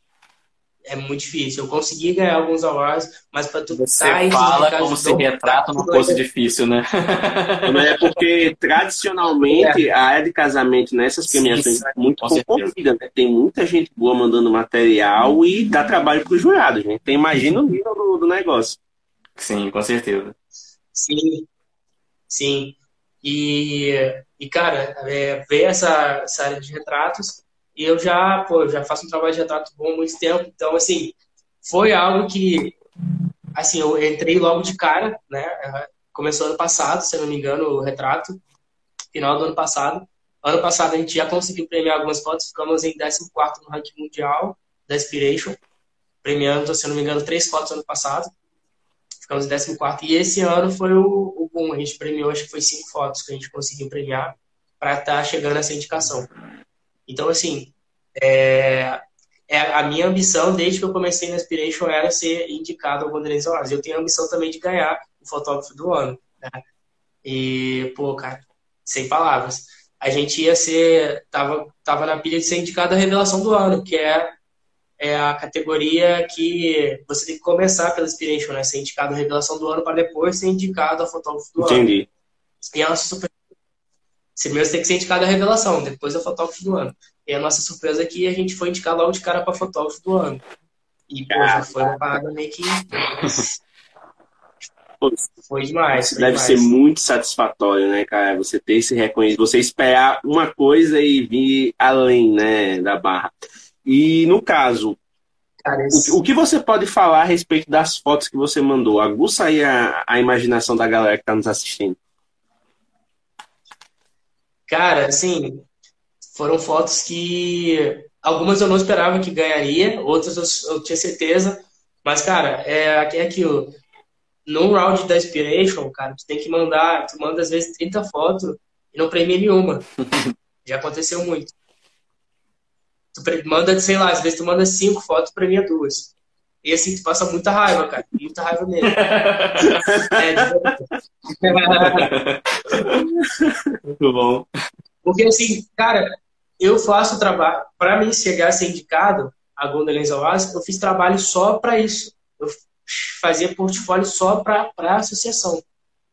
é muito difícil. Eu consegui ganhar alguns awards, mas para tu Você tá fala como se retrata uma coisa difícil, né? Não é porque tradicionalmente é. a área de casamento nessas premiações é muito concorrida, né? Tem muita gente boa mandando material e dá trabalho para os jurados, né? Tem imagina o nível do, do negócio. Sim, com certeza. Sim, sim. E, e cara, é, ver essa, essa área de retratos e eu já, pô, já faço um trabalho de retrato bom há muito tempo. Então, assim, foi algo que, assim, eu entrei logo de cara, né? Começou ano passado, se não me engano, o retrato, final do ano passado. Ano passado a gente já conseguiu premiar algumas fotos, ficamos em 14 no ranking mundial da Inspiration, premiando, se não me engano, três fotos ano passado. Ficamos em 14 e esse ano foi o, o boom. A gente premiou, acho que foi cinco fotos que a gente conseguiu premiar para estar tá chegando essa indicação. Então, assim, é, é, a minha ambição, desde que eu comecei na Inspiration, era ser indicado ao Golden Awards. Eu tenho a ambição também de ganhar o fotógrafo do ano. Né? E, pô, cara, sem palavras. A gente ia ser, tava, tava na pilha de ser indicado a revelação do ano, que é, é a categoria que você tem que começar pela Inspiration, né? Ser indicado a revelação do ano para depois ser indicado a fotógrafo do Entendi. ano. Entendi. E é uma super Primeiro tem que ser indicado a revelação, depois o fotógrafo do ano. E a nossa surpresa é que a gente foi indicar logo de cara para fotógrafo do ano. E, pô, já foi uma parada meio que. foi demais. Foi deve demais. ser muito satisfatório, né, cara? Você ter esse reconhecimento, você esperar uma coisa e vir além, né, da barra. E no caso, o, o, que você pode falar a respeito das fotos que você mandou? Aguça aí a, a imaginação da galera que está nos assistindo. Cara, assim, foram fotos que algumas eu não esperava que ganharia, outras eu, eu tinha certeza. Mas, cara, é, é aquilo. No round da Inspiration, cara, tu tem que mandar, tu manda às vezes 30 fotos e não premia nenhuma. Já aconteceu muito. Tu manda, sei lá, às vezes tu manda 5 fotos, premia duas. E assim, tu passa muita raiva, cara. Muita raiva mesmo. é, Muito bom. Porque assim, cara, eu faço trabalho. Para mim chegar a ser indicado a Gondolins Oasis, eu fiz trabalho só para isso. Eu fazia portfólio só para a associação.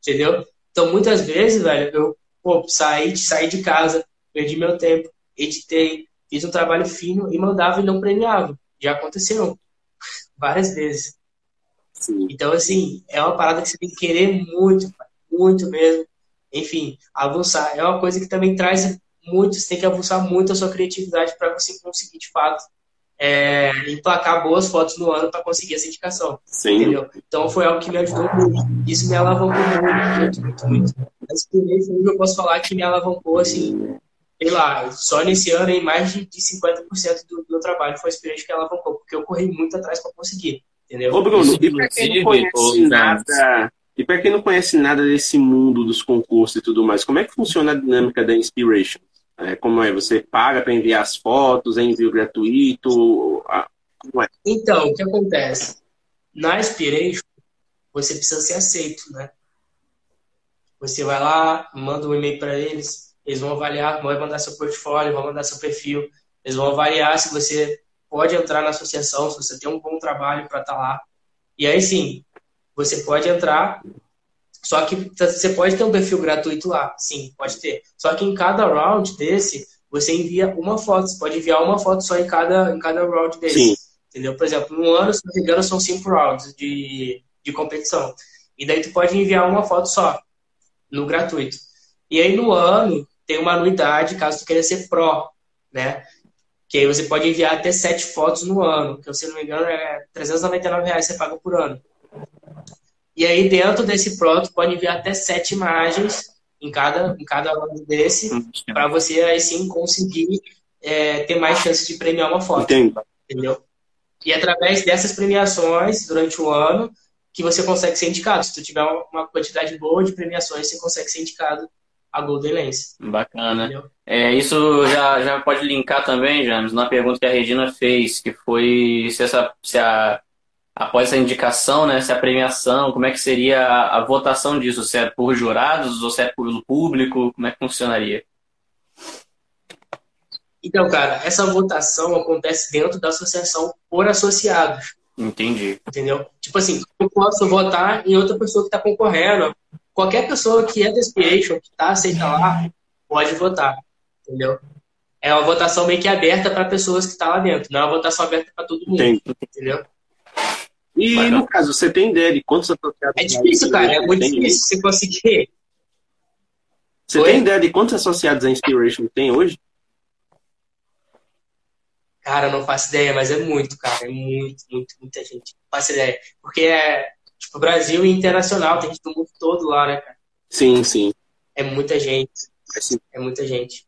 Entendeu? Então, muitas vezes, velho, eu pô, saí, saí de casa, perdi meu tempo, editei, fiz um trabalho fino e mandava e não premiava. Já aconteceu várias vezes. Sim. Então, assim, é uma parada que você tem que querer muito, muito mesmo. Enfim, avançar. É uma coisa que também traz muito, você tem que avançar muito a sua criatividade para você conseguir, de fato, é, emplacar boas fotos no ano para conseguir essa indicação. Sim. Entendeu? Então foi algo que me ajudou muito. Isso me alavancou muito, muito, muito, muito. Mas por eu posso falar que me alavancou, assim, sei lá, só nesse ano em mais de, de 50% do, do meu trabalho foi a experiência que ela alavancou, porque eu corri muito atrás para conseguir, entendeu? Ô Bruno, e para quem não conhece nada, e para quem não conhece nada desse mundo dos concursos e tudo mais, como é que funciona a dinâmica da Inspiration? É, como é? Você paga para enviar as fotos, é envio gratuito? Como é? Então, o que acontece? Na Inspiration, você precisa ser aceito, né? Você vai lá, manda um e-mail para eles, eles vão avaliar, vão mandar seu portfólio, vão mandar seu perfil, eles vão avaliar se você pode entrar na associação, se você tem um bom trabalho para estar tá lá. E aí sim, você pode entrar, Só que você pode ter um perfil gratuito lá, sim, pode ter. Só que em cada round desse, você envia uma foto. Você pode enviar uma foto só em cada, em cada round desse. Sim. Entendeu? Por exemplo, no ano, se não me engano, são cinco rounds de, de competição. E daí tu pode enviar uma foto só, no gratuito. E aí no ano, tem uma anuidade, caso tu queira ser pro, né? Que aí você pode enviar até sete fotos no ano, que se não me engano é 399 reais você paga por ano. E aí, dentro desse pronto, pode enviar até sete imagens em cada, em cada um desse, para você aí sim conseguir é, ter mais chances de premiar uma foto. Entendo. Entendeu? E através dessas premiações, durante o ano, que você consegue ser indicado. Se tu tiver uma quantidade boa de premiações, você consegue ser indicado a Golden Lens. Bacana. É, isso já, já pode linkar também, James, na pergunta que a Regina fez, que foi se, essa, se a após essa indicação, né, se a premiação, como é que seria a, a, votação disso? Se é por jurados ou se é pelo público? Como é que funcionaria? Então, cara, essa votação acontece dentro da associação por associados. Entendi. Entendeu? Tipo assim, eu posso votar em outra pessoa que está concorrendo. Qualquer pessoa que é da Inspiration, que está aceita lá, pode votar. Entendeu? É uma votação meio que aberta para pessoas que estão tá lá dentro. Não é uma votação aberta para todo mundo. Entendi. Entendeu? E Mas, no caso, você tem ideia de quantos associados? É difícil, cara. É muito difícil você conseguir. Você Oi? tem ideia de quantos associados a Inspiration tem hoje? Cara, não faço ideia, mas é muito, cara. É muito, muito, muita gente. Não faço ideia. Porque é, tipo, Brasil e internacional, tem gente do mundo todo lá, né, cara? Sim, sim. É muita gente. É, é muita gente.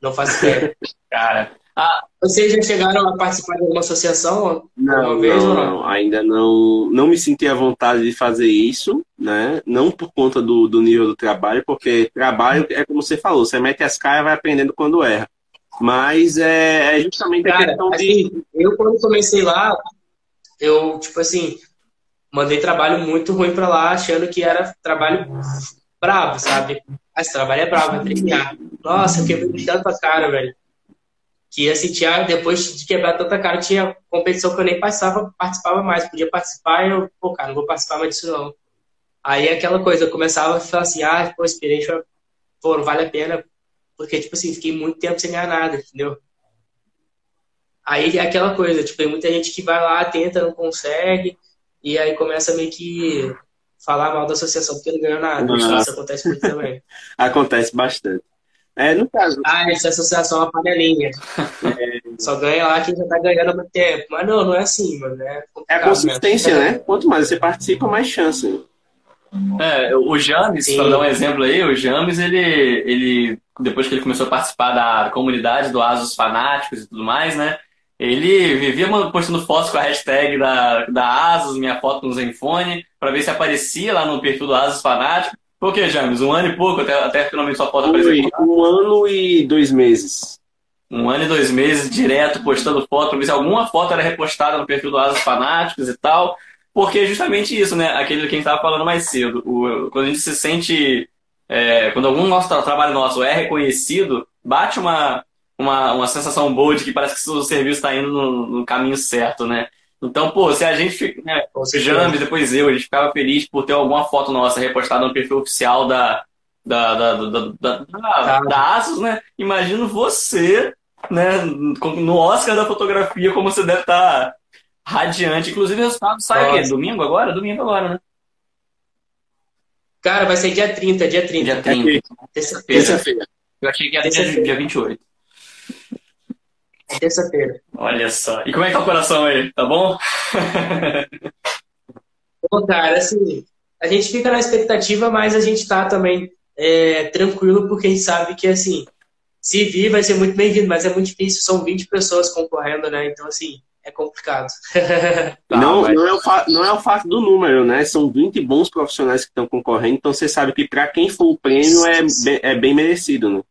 Não faço ideia. cara, ah, vocês já chegaram a participar de alguma associação não, vez não? não? Ainda não, não me senti à vontade de fazer isso, né? Não por conta do, do nível do trabalho, porque trabalho é como você falou, você mete as caras e vai aprendendo quando erra. Mas é, é justamente Cara, a questão assim, de. Eu, quando comecei lá, eu, tipo assim, mandei trabalho muito ruim pra lá, achando que era trabalho brabo, sabe? Esse trabalho é brabo, é treinar. Nossa, eu quebrei tanto a cara, velho que assim, tinha, depois de quebrar tanta cara, tinha competição que eu nem passava, participava mais. Podia participar e eu, pô, cara, não vou participar mais disso não. Aí aquela coisa, eu começava a falar assim, ah, pô, Inspiration, pô, não vale a pena, porque, tipo assim, fiquei muito tempo sem ganhar nada, entendeu? Aí é aquela coisa, tipo, tem muita gente que vai lá, tenta, não consegue, e aí começa meio que falar mal da associação porque não ganhou nada. Nossa. Isso acontece muito também. acontece bastante. É, no caso. Ah, essa associação é uma panelinha. É, só ganha lá quem já tá ganhando há muito tempo. Mas não, não é assim, mano. É, é a consistência, né? Quanto mais você participa, mais chance. É, o James, para dar um exemplo aí, o James, ele, ele, depois que ele começou a participar da comunidade do Asus Fanáticos e tudo mais, né? Ele vivia postando fotos com a hashtag da, da Asus, minha foto no Zenfone, para ver se aparecia lá no perfil do Asus Fanático. Por que, James? Um ano e pouco até, até finalmente sua foto aparecer? Um ano e dois meses. Um ano e dois meses direto postando foto, pra ver se alguma foto era repostada no perfil do Asas Fanáticos e tal. Porque é justamente isso, né? Aquele que a gente estava falando mais cedo. O, quando a gente se sente. É, quando algum nosso trabalho nosso é reconhecido, bate uma, uma, uma sensação boa de que parece que o serviço está indo no, no caminho certo, né? Então, pô, se a gente, né, o James, depois eu, a gente ficava feliz por ter alguma foto nossa repostada no perfil oficial da, da, da, da, da, da, da Asus, né? Imagino você, né, no Oscar da fotografia, como você deve estar tá radiante. Inclusive, o resultado sai aqui, domingo agora? Domingo agora, né? Cara, vai ser dia 30, dia 30. Dia 30. Terça-feira. Terça eu achei que era dia, dia 28. Terça-feira. Olha só. E como é que tá o coração aí? Tá bom? Bom, cara, assim, a gente fica na expectativa, mas a gente tá também é, tranquilo, porque a gente sabe que, assim, se vir vai ser muito bem-vindo, mas é muito difícil, são 20 pessoas concorrendo, né? Então, assim, é complicado. tá, não, mas... não, é o não é o fato do número, né? São 20 bons profissionais que estão concorrendo, então você sabe que para quem for o prêmio é, é bem merecido, né?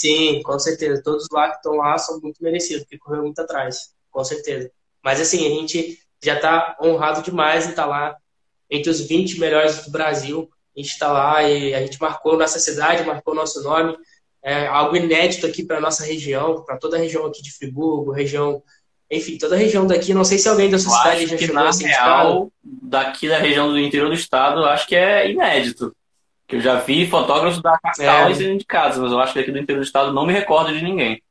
Sim, com certeza. Todos lá que estão lá são muito merecidos, porque correu muito atrás, com certeza. Mas assim, a gente já está honrado demais em estar tá lá entre os 20 melhores do Brasil. A gente está lá e a gente marcou nossa cidade, marcou nosso nome. É algo inédito aqui para nossa região, para toda a região aqui de Friburgo, região enfim, toda a região daqui, não sei se alguém da sua cidade já chegou na a real, daqui da região do interior do estado, acho que é inédito. Que eu já vi fotógrafos da capital é. sendo indicados, mas eu acho que aqui do interior do estado não me recordo de ninguém.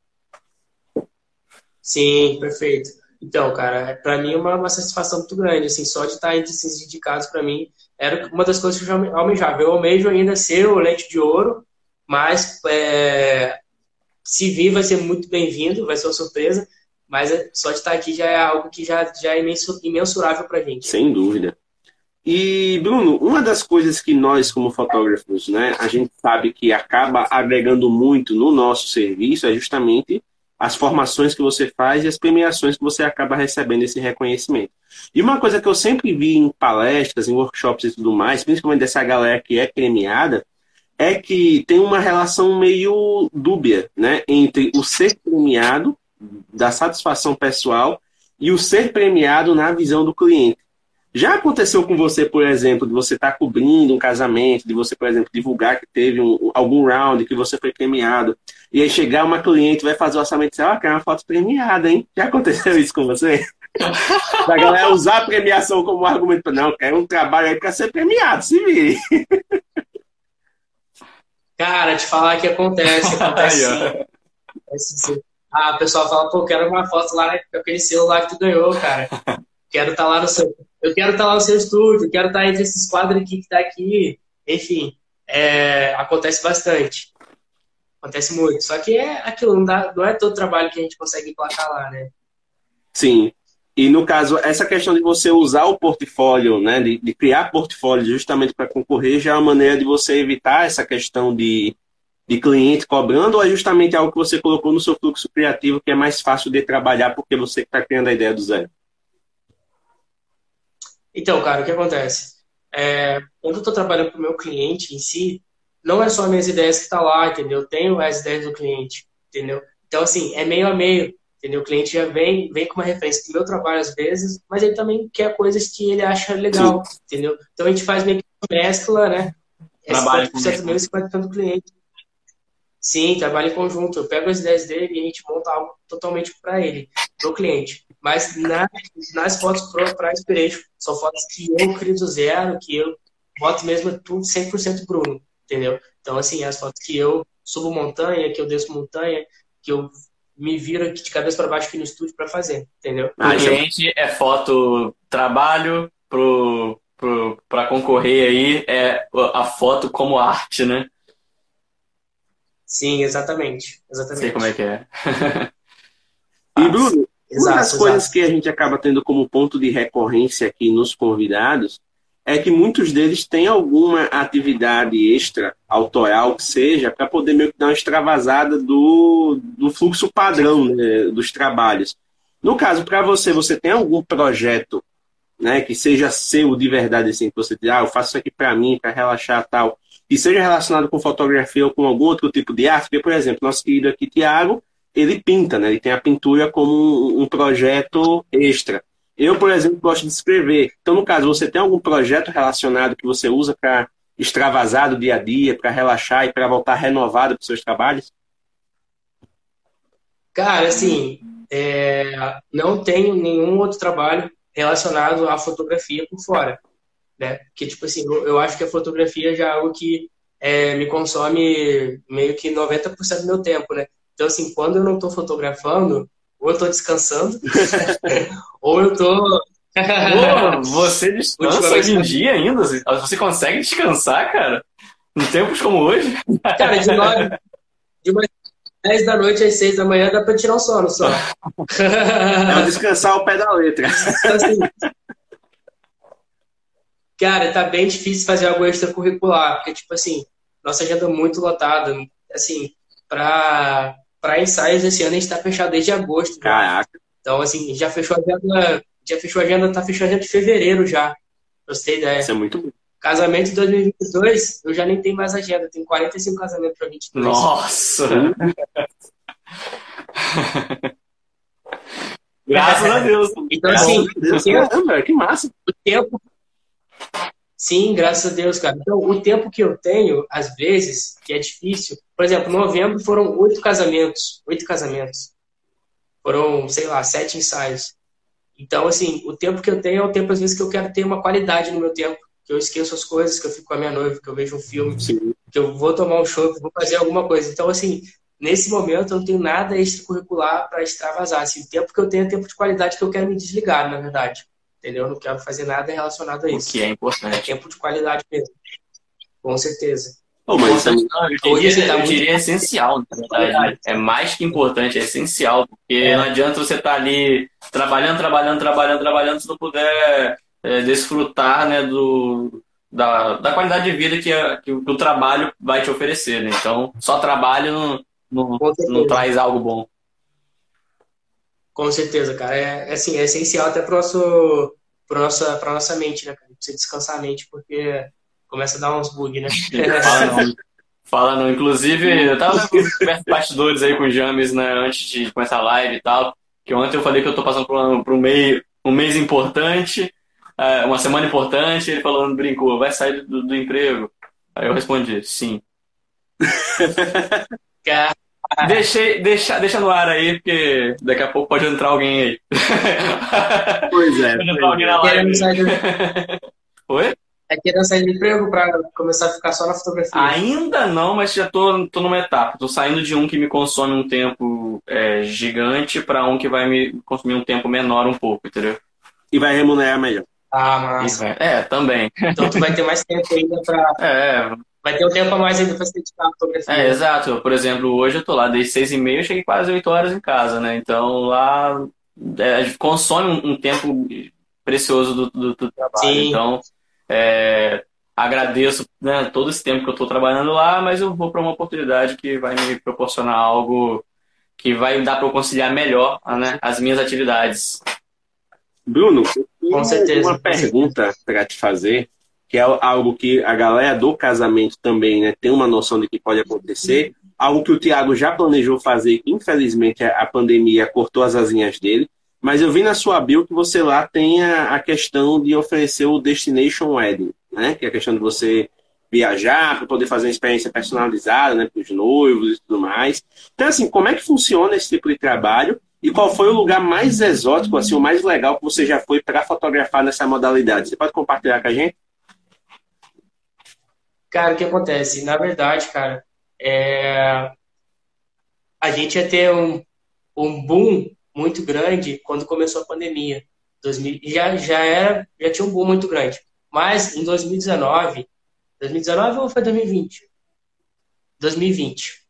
Sim, perfeito. Então, cara, para mim é uma, uma satisfação muito grande, assim, só de estar entre esses indicados para mim era uma das coisas que eu já almejava. Eu almejo ainda ser o leite de ouro, mas é, se vir vai ser muito bem-vindo, vai ser uma surpresa, mas é, só de estar aqui já é algo que já, já é imensurável para gente. Sem dúvida. E, Bruno, uma das coisas que nós, como fotógrafos, né, a gente sabe que acaba agregando muito no nosso serviço é justamente as formações que você faz e as premiações que você acaba recebendo esse reconhecimento. E uma coisa que eu sempre vi em palestras, em workshops e tudo mais, principalmente dessa galera que é premiada, é que tem uma relação meio dúbia né, entre o ser premiado, da satisfação pessoal, e o ser premiado na visão do cliente. Já aconteceu com você, por exemplo, de você estar tá cobrindo um casamento, de você, por exemplo, divulgar que teve um, algum round, que você foi premiado, e aí chegar uma cliente vai fazer o orçamento e dizer, ó, oh, uma foto premiada, hein? Já aconteceu isso com você? da galera usar a premiação como argumento, não, quer um trabalho aí para ser premiado, se vire. Cara, te falar que acontece, acontece sim. Ah, o pessoal fala, pô, quero uma foto lá com aquele selo lá que tu ganhou, cara. Quero estar tá lá no seu. Eu quero estar tá lá no seu estúdio, quero estar tá entre esses quadros aqui que tá aqui. Enfim, é, acontece bastante. Acontece muito. Só que é aquilo, não, dá, não é todo trabalho que a gente consegue emplacar lá, né? Sim. E no caso, essa questão de você usar o portfólio, né, de, de criar portfólio justamente para concorrer, já é uma maneira de você evitar essa questão de, de cliente cobrando, ou é justamente algo que você colocou no seu fluxo criativo que é mais fácil de trabalhar porque você está criando a ideia do zero? Então, cara, o que acontece? É, quando eu estou trabalhando com o meu cliente em si, não é só minhas ideias que está lá, entendeu? Eu tenho as ideias do cliente, entendeu? Então, assim, é meio a meio, entendeu? O cliente já vem, vem com uma referência do meu trabalho às vezes, mas ele também quer coisas que ele acha legal, Sim. entendeu? Então a gente faz meio que uma mescla, né? Trabalho com meu e 50% do cliente. Sim, trabalho em conjunto. Eu pego as ideias dele e a gente monta algo totalmente para ele, para o cliente. Mas na, nas fotos para Inspiration, são fotos que eu crio do zero, que eu boto mesmo tudo 100% Bruno, entendeu? Então, assim, as fotos que eu subo montanha, que eu desço montanha, que eu me viro aqui de cabeça para baixo aqui no estúdio para fazer, entendeu? A gente é foto trabalho pro, pro, para concorrer aí, é a foto como arte, né? Sim, exatamente. exatamente. Sei como é que é. e Bruno, exato, uma das exato. coisas que a gente acaba tendo como ponto de recorrência aqui nos convidados é que muitos deles têm alguma atividade extra, autoral, que seja, para poder meio que dar uma extravasada do, do fluxo padrão né, dos trabalhos. No caso, para você, você tem algum projeto né, que seja seu de verdade, assim, que você diz, ah, eu faço isso aqui para mim, para relaxar tal, e seja relacionado com fotografia ou com algum outro tipo de arte, porque, por exemplo, nosso querido aqui, Tiago, ele pinta, né? Ele tem a pintura como um, projeto extra. Eu, por exemplo, gosto de escrever. Então, no caso, você tem algum projeto relacionado que você usa para extravasar do dia a dia, para relaxar e para voltar renovado para os seus trabalhos? Cara, assim, é... não tenho nenhum outro trabalho relacionado à fotografia por fora né? Que, tipo assim, eu acho que a fotografia já é algo que é, me consome meio que 90% do meu tempo, né? Então, assim, quando eu não estou fotografando, ou eu estou descansando, ou eu estou Pô, você descansa hoje em dia ainda? Você consegue descansar, cara? Em tempos como hoje? Cara, de, nove, de umas 10 da noite às 6 da manhã dá pra tirar um sono só. É descansar o pé da letra. Então, assim, cara, tá bem difícil fazer algo extracurricular, porque, tipo assim, nossa agenda é muito lotada. Assim, para para ensaios esse ano a gente tá fechado desde agosto. Caraca. Então, assim, já fechou a agenda, já fechou a agenda, tá fechando a agenda de fevereiro já. Ter ideia. Isso é muito bom. Casamento de 2022, eu já nem tenho mais agenda. Tenho 45 casamentos pra 22. Nossa! Graças a Deus. Então, assim, Deus, tempo, que massa. O tempo, Sim, graças a Deus, cara. Então, o tempo que eu tenho, às vezes, que é difícil, por exemplo, novembro foram oito casamentos. Oito casamentos. Foram, sei lá, sete ensaios. Então, assim, o tempo que eu tenho é o tempo, às vezes, que eu quero ter uma qualidade no meu tempo, que eu esqueço as coisas, que eu fico com a minha noiva, que eu vejo um filme, Sim. que eu vou tomar um show, que eu vou fazer alguma coisa. Então, assim, nesse momento eu não tenho nada extracurricular para extravasar. Assim, o tempo que eu tenho é tempo de qualidade que eu quero me desligar, na verdade. Entendeu? Eu não quero fazer nada relacionado a isso. O que é importante. É tempo de qualidade mesmo. Com certeza. Oh, mas Hoje, eu diria, tá eu diria é essencial, na verdade. É mais que importante, é essencial, porque é. não adianta você estar tá ali trabalhando, trabalhando, trabalhando, trabalhando, se não puder é, desfrutar né, do, da, da qualidade de vida que, a, que, o, que, o, trabalho vai te oferecer. Né? Então, só trabalho não, não, não traz algo bom. Com certeza, cara. É, é assim, é essencial até para nosso, nossa, nossa mente, né, cara? Você descansar a mente, porque começa a dar uns bugs, né? Fala não. Fala não. Inclusive, eu tava perto bastidores aí com o James, né, antes de começar a live e tal, que ontem eu falei que eu tô passando por um, por um, mês, um mês importante, é, uma semana importante, ele falando, brincou, vai sair do, do emprego? Aí eu respondi, sim. Deixei, deixa, deixa no ar aí, porque daqui a pouco pode entrar alguém aí. Pois é. Pode entrar alguém na live. Oi? É querendo sair do emprego para começar a ficar só na fotografia? Ainda não, mas já tô, tô numa etapa. Tô saindo de um que me consome um tempo é, gigante para um que vai me consumir um tempo menor um pouco, entendeu? E vai remunerar melhor. Ah, mas. É, também. Então tu vai ter mais tempo ainda para. É. Vai ter um tempo a mais ainda para se dedicar à fotografia. É, exato. Por exemplo, hoje eu tô lá desde seis e meia, eu cheguei quase oito horas em casa, né? Então lá é, consome um, um, tempo precioso do, do, do trabalho. Sim. Então é, agradeço né, todo esse tempo que eu estou trabalhando lá, mas eu vou para uma oportunidade que vai me proporcionar algo que vai dar para eu conciliar melhor né, as minhas atividades. Bruno, com certeza, uma pergunta para te fazer, que é algo que a galera do casamento também né, tem uma noção de que pode acontecer, algo que o Tiago já planejou fazer, infelizmente a pandemia cortou as asinhas dele, mas eu vi na sua bio que você lá tem a, questão de oferecer o Destination Wedding, né? Que é a questão de você viajar para poder fazer uma experiência personalizada, né, para os noivos e tudo mais. Então, assim, como é que funciona esse tipo de trabalho e qual foi o lugar mais exótico, assim, o mais legal que você já foi para fotografar nessa modalidade? Você pode compartilhar com a gente? Cara, o que acontece? Na verdade, cara, é... a gente ia ter um, um boom muito grande quando começou a pandemia. 2000, já, já, era, já tinha um boom muito grande. Mas em 2019, 2019 ou foi 2020? 2020.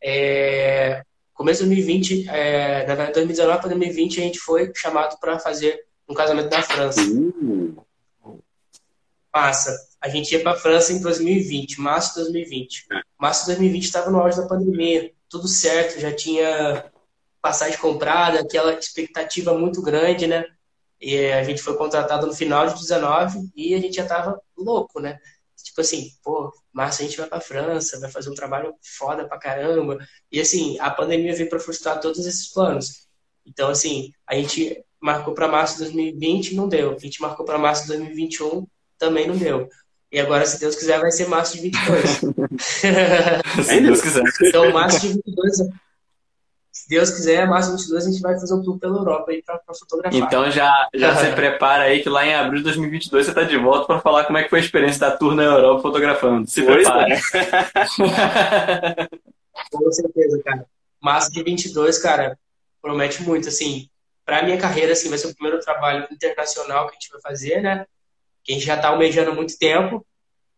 É, começo de 2020, é, na verdade, 2019 para 2020, a gente foi chamado para fazer um casamento na França. Uh. Massa. A gente ia para a França em 2020, março de 2020. Março de 2020 estava no auge da pandemia, tudo certo, já tinha passagem comprada, aquela expectativa muito grande, né? E a gente foi contratado no final de 19 e a gente já tava louco, né? Tipo assim, pô, março a gente vai pra França, vai fazer um trabalho foda pra caramba. E assim, a pandemia veio para frustrar todos esses planos. Então, assim, a gente marcou para março de 2020, não deu. A gente marcou para março de 2021, também não deu. E agora, se Deus quiser, vai ser março de 22. se Deus quiser. Então, março de 22 se Deus quiser, março 22 a gente vai fazer um tour pela Europa aí pra, pra fotografar. Então já, já se prepara aí que lá em abril de 2022 você tá de volta para falar como é que foi a experiência da tour na Europa fotografando. Se pois prepare. É. Com certeza, cara. Março de 22, cara, promete muito, assim, pra minha carreira, assim, vai ser o primeiro trabalho internacional que a gente vai fazer, né? Que a gente já tá almejando há muito tempo,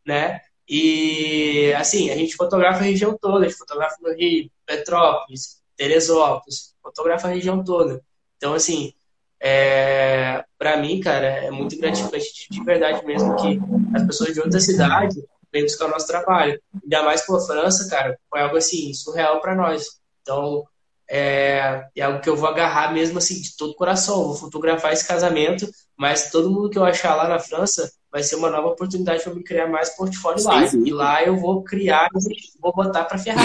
né? E, assim, a gente fotografa a região toda, a gente fotografa no Rio, Petrópolis, Teresópolis, fotografa a região toda. Então, assim, é, para mim, cara, é muito gratificante de, de, verdade mesmo que as pessoas de outra cidade vêm buscar o nosso trabalho. Ainda mais com a França, cara, foi algo assim, surreal para nós. Então, é, é, algo que eu vou agarrar mesmo assim, de todo o coração. vou fotografar esse casamento, mas todo mundo que eu achar lá na França vai ser uma nova oportunidade para me criar mais portfólio sim, lá. Sim. E lá eu vou criar, vou botar para ferrar.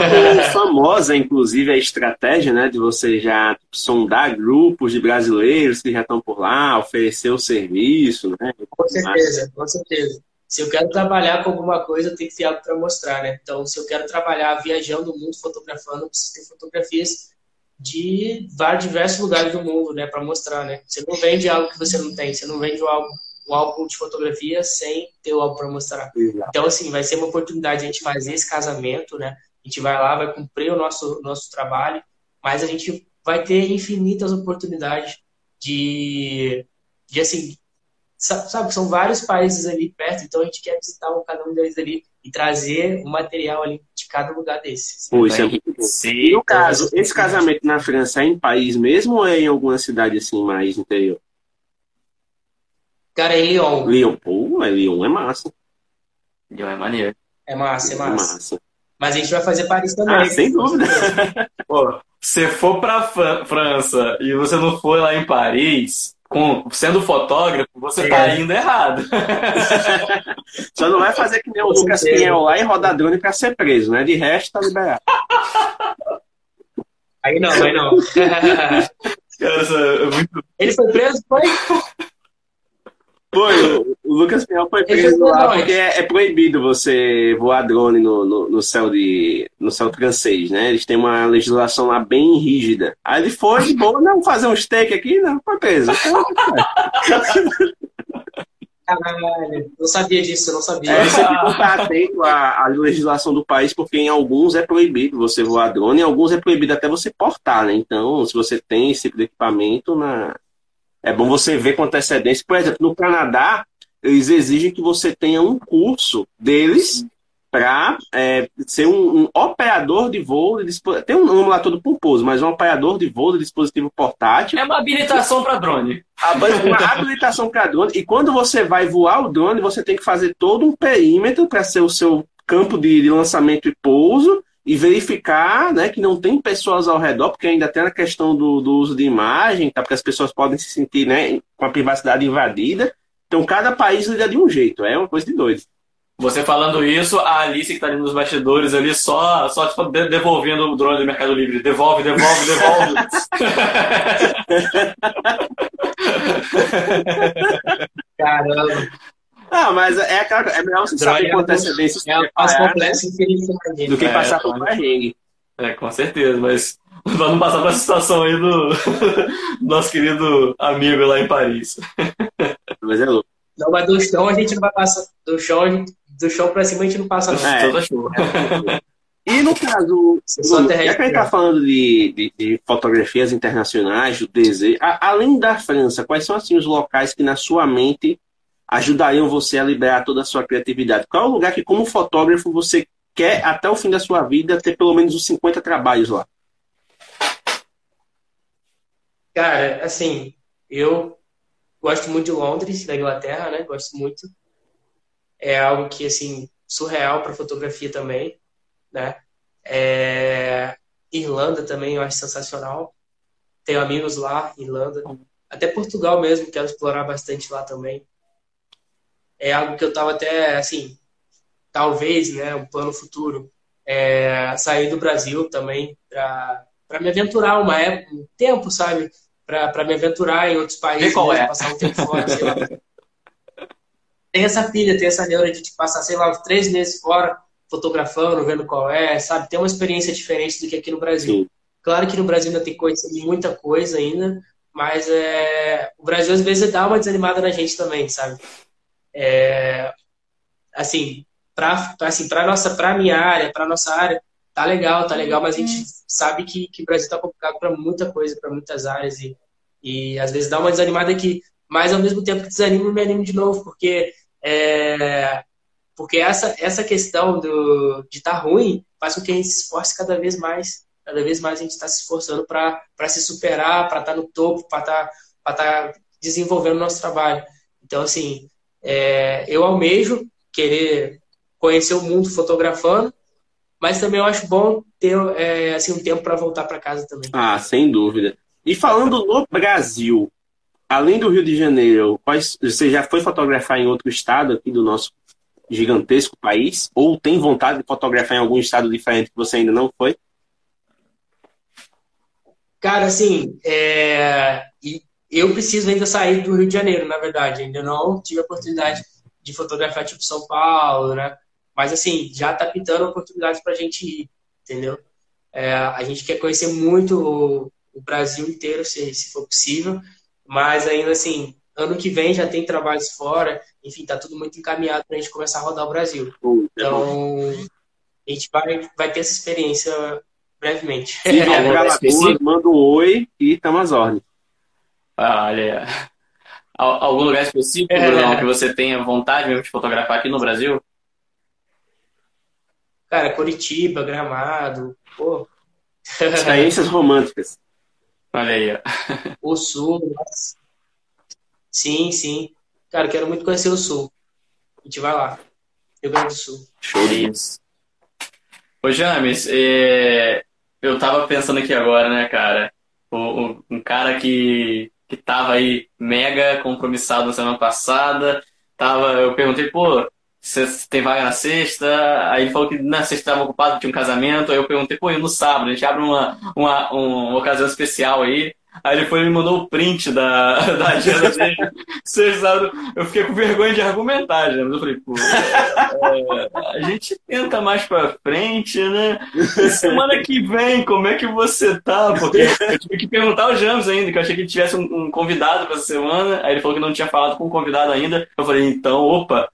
É famosa, inclusive, a estratégia né, de você já sondar grupos de brasileiros que já estão por lá, oferecer o serviço. Né? Com certeza, com certeza. Se eu quero trabalhar com alguma coisa, eu tenho que ter algo para mostrar, né? Então, se eu quero trabalhar viajando o mundo fotografando, eu preciso ter fotografias de vários diversos lugares do mundo, né, para mostrar, né? Você não vende algo que você não tem, você não vende algo, um álbum de fotografia sem ter o álbum para mostrar. Então, assim, vai ser uma oportunidade de a gente fazer esse casamento, né? A gente vai lá, vai cumprir o nosso nosso trabalho, mas a gente vai ter infinitas oportunidades de, de assim, sabe, são vários países ali perto, então a gente quer visitar um, cada um deles ali e trazer o material ali de cada lugar desses. Pô, isso é muito bom. E no caso, esse casamento na França é em país mesmo ou é em alguma cidade assim mais interior? Cara, é Lyon. Lyon, pô, é Lyon é massa. Lyon é maneiro. É massa, é massa. É massa. Mas a gente vai fazer Paris também. Ah, sem dúvida. pô, se for pra França e você não for lá em Paris, com, sendo fotógrafo, você tá é. tá indo errado. Só não vai fazer que nem o Lucas Pinhel lá e rodar drone pra ser preso, né? De resto, tá liberado. Aí não, aí não. Cara, é muito... Ele foi preso, foi? Foi, o, Lucas Pinhal foi preso lá porque é, é, proibido você voar drone no, no, no, céu de, no céu francês, né? Eles têm uma legislação lá bem rígida. Aí ele foi de boa, não, fazer um steak aqui, não, foi preso. Caralho, não sabia disso, eu não sabia. É, você tem que estar atento à, à, legislação do país, porque em alguns é proibido você voar drone, em alguns é proibido até você portar, né? Então, se você tem esse tipo de equipamento, na, é bom você ver com antecedência. Por exemplo, no Canadá, eles exigem que você tenha um curso deles para é, ser um, um, operador de voo. De, tem um nome lá todo pomposo, mas um operador de voo de dispositivo portátil. É uma habilitação para drone. Uma habilitação para drone. E quando você vai voar o drone, você tem que fazer todo um perímetro para ser o seu campo de, de lançamento e pouso e verificar né, que não tem pessoas ao redor, porque ainda tem a questão do, do uso de imagem, tá? porque as pessoas podem se sentir né, com a privacidade invadida. Então, cada país lida de um jeito, é uma coisa de dois. Você falando isso, a Alice que está ali nos bastidores ali só, só tipo, devolvendo o drone do Mercado Livre. Devolve, devolve, devolve. Caramba. Ah, mas é, aquela, é melhor você saber com antecedência é o mais complexo do que passar por perrengue. É, com certeza, mas não passar por essa situação aí do, nosso querido amigo lá em Paris. Mas é louco. Não, mas do chão a gente não vai passar. Do chão, do chão pra cima a gente não passa, não. É, toda chuva. E no caso, Bruno, já que a gente está falando de, de, de, fotografias internacionais, do desejo, a, além da França, quais são assim os locais que na sua mente ajudariam você a liberar toda a sua criatividade? Qual é o lugar que, como fotógrafo, você quer, até o fim da sua vida, ter pelo menos uns 50 trabalhos lá? Cara, assim, eu gosto muito de Londres, da Inglaterra, né? Gosto muito. É algo que, assim, surreal para fotografia também, né? É... Irlanda também eu acho sensacional. Tenho amigos lá, Irlanda. Até Portugal mesmo, quero explorar bastante lá também é algo que eu estava até, assim, talvez, né, um plano futuro, é, sair do Brasil também para me aventurar uma época, um tempo, sabe? Para me aventurar em outros países, qual é? passar um tempo fora, sei lá. Tem essa pilha, tem essa neura de passar, sei lá, três meses fora, fotografando, vendo qual é, sabe? Tem uma experiência diferente do que aqui no Brasil. Sim. Claro que no Brasil ainda tem coisa, muita coisa ainda, mas é, o Brasil às vezes dá uma desanimada na gente também, sabe? É, assim, para assim, para nossa, para minha área, para nossa área, tá legal, tá legal, mas a gente sabe que, que o Brasil tá complicado para muita coisa, para muitas áreas e, e às vezes dá uma desanimada aqui, mas ao mesmo tempo que desanima, me animo de novo, porque é, porque essa essa questão do de estar tá ruim faz com que a gente se esforce cada vez mais, cada vez mais a gente está se esforçando para se superar, para estar tá no topo, para estar tá, tá desenvolvendo o nosso trabalho. Então assim, é, eu almejo querer conhecer o mundo fotografando, mas também eu acho bom ter é, assim um tempo para voltar para casa também. Ah, sem dúvida. E falando no Brasil, além do Rio de Janeiro, quais, você já foi fotografar em outro estado aqui do nosso gigantesco país? Ou tem vontade de fotografar em algum estado diferente que você ainda não foi? Cara, assim, é... e eu preciso ainda sair do Rio de Janeiro, na verdade. Ainda não tive a oportunidade de fotografar tipo São Paulo, né? Mas assim, já tá pintando oportunidades pra gente ir, entendeu? É, a gente quer conhecer muito o, o Brasil inteiro, se, se for possível, mas ainda assim, ano que vem já tem trabalhos fora, enfim, tá tudo muito encaminhado para a gente começar a rodar o Brasil. Então, a gente vai, vai ter essa experiência brevemente. Se pra Alagoas, manda um oi e tamo às ordens. Olha, algum lugar específico, é. Bruno, que você tenha vontade mesmo de fotografar aqui no Brasil? Cara, Curitiba, Gramado, pô. Experiências românticas. Olha aí, ó. O Sul, nossa. Sim, sim. Cara, quero muito conhecer o Sul. A gente vai lá. Rio Grande do Sul. Show isso. Ô, James, é... eu tava pensando aqui agora, né, cara? O, um cara que, que tava aí mega compromissado na semana passada. Tava, eu perguntei, pô, você tem vaga na sexta? Aí ele falou que na sexta estava ocupado, tinha um casamento. Aí eu perguntei, pô, e no sábado? A gente abre uma, uma, uma ocasião especial aí. Aí ele foi e me mandou o print da, da agenda dele. Sexta, eu fiquei com vergonha de argumentar, já. Mas eu falei, pô, é, a gente tenta mais pra frente, né? Semana que vem, como é que você tá? Porque eu tive que perguntar ao James ainda, que eu achei que ele tivesse um, um convidado pra semana. Aí ele falou que não tinha falado com o convidado ainda. Eu falei, então, opa,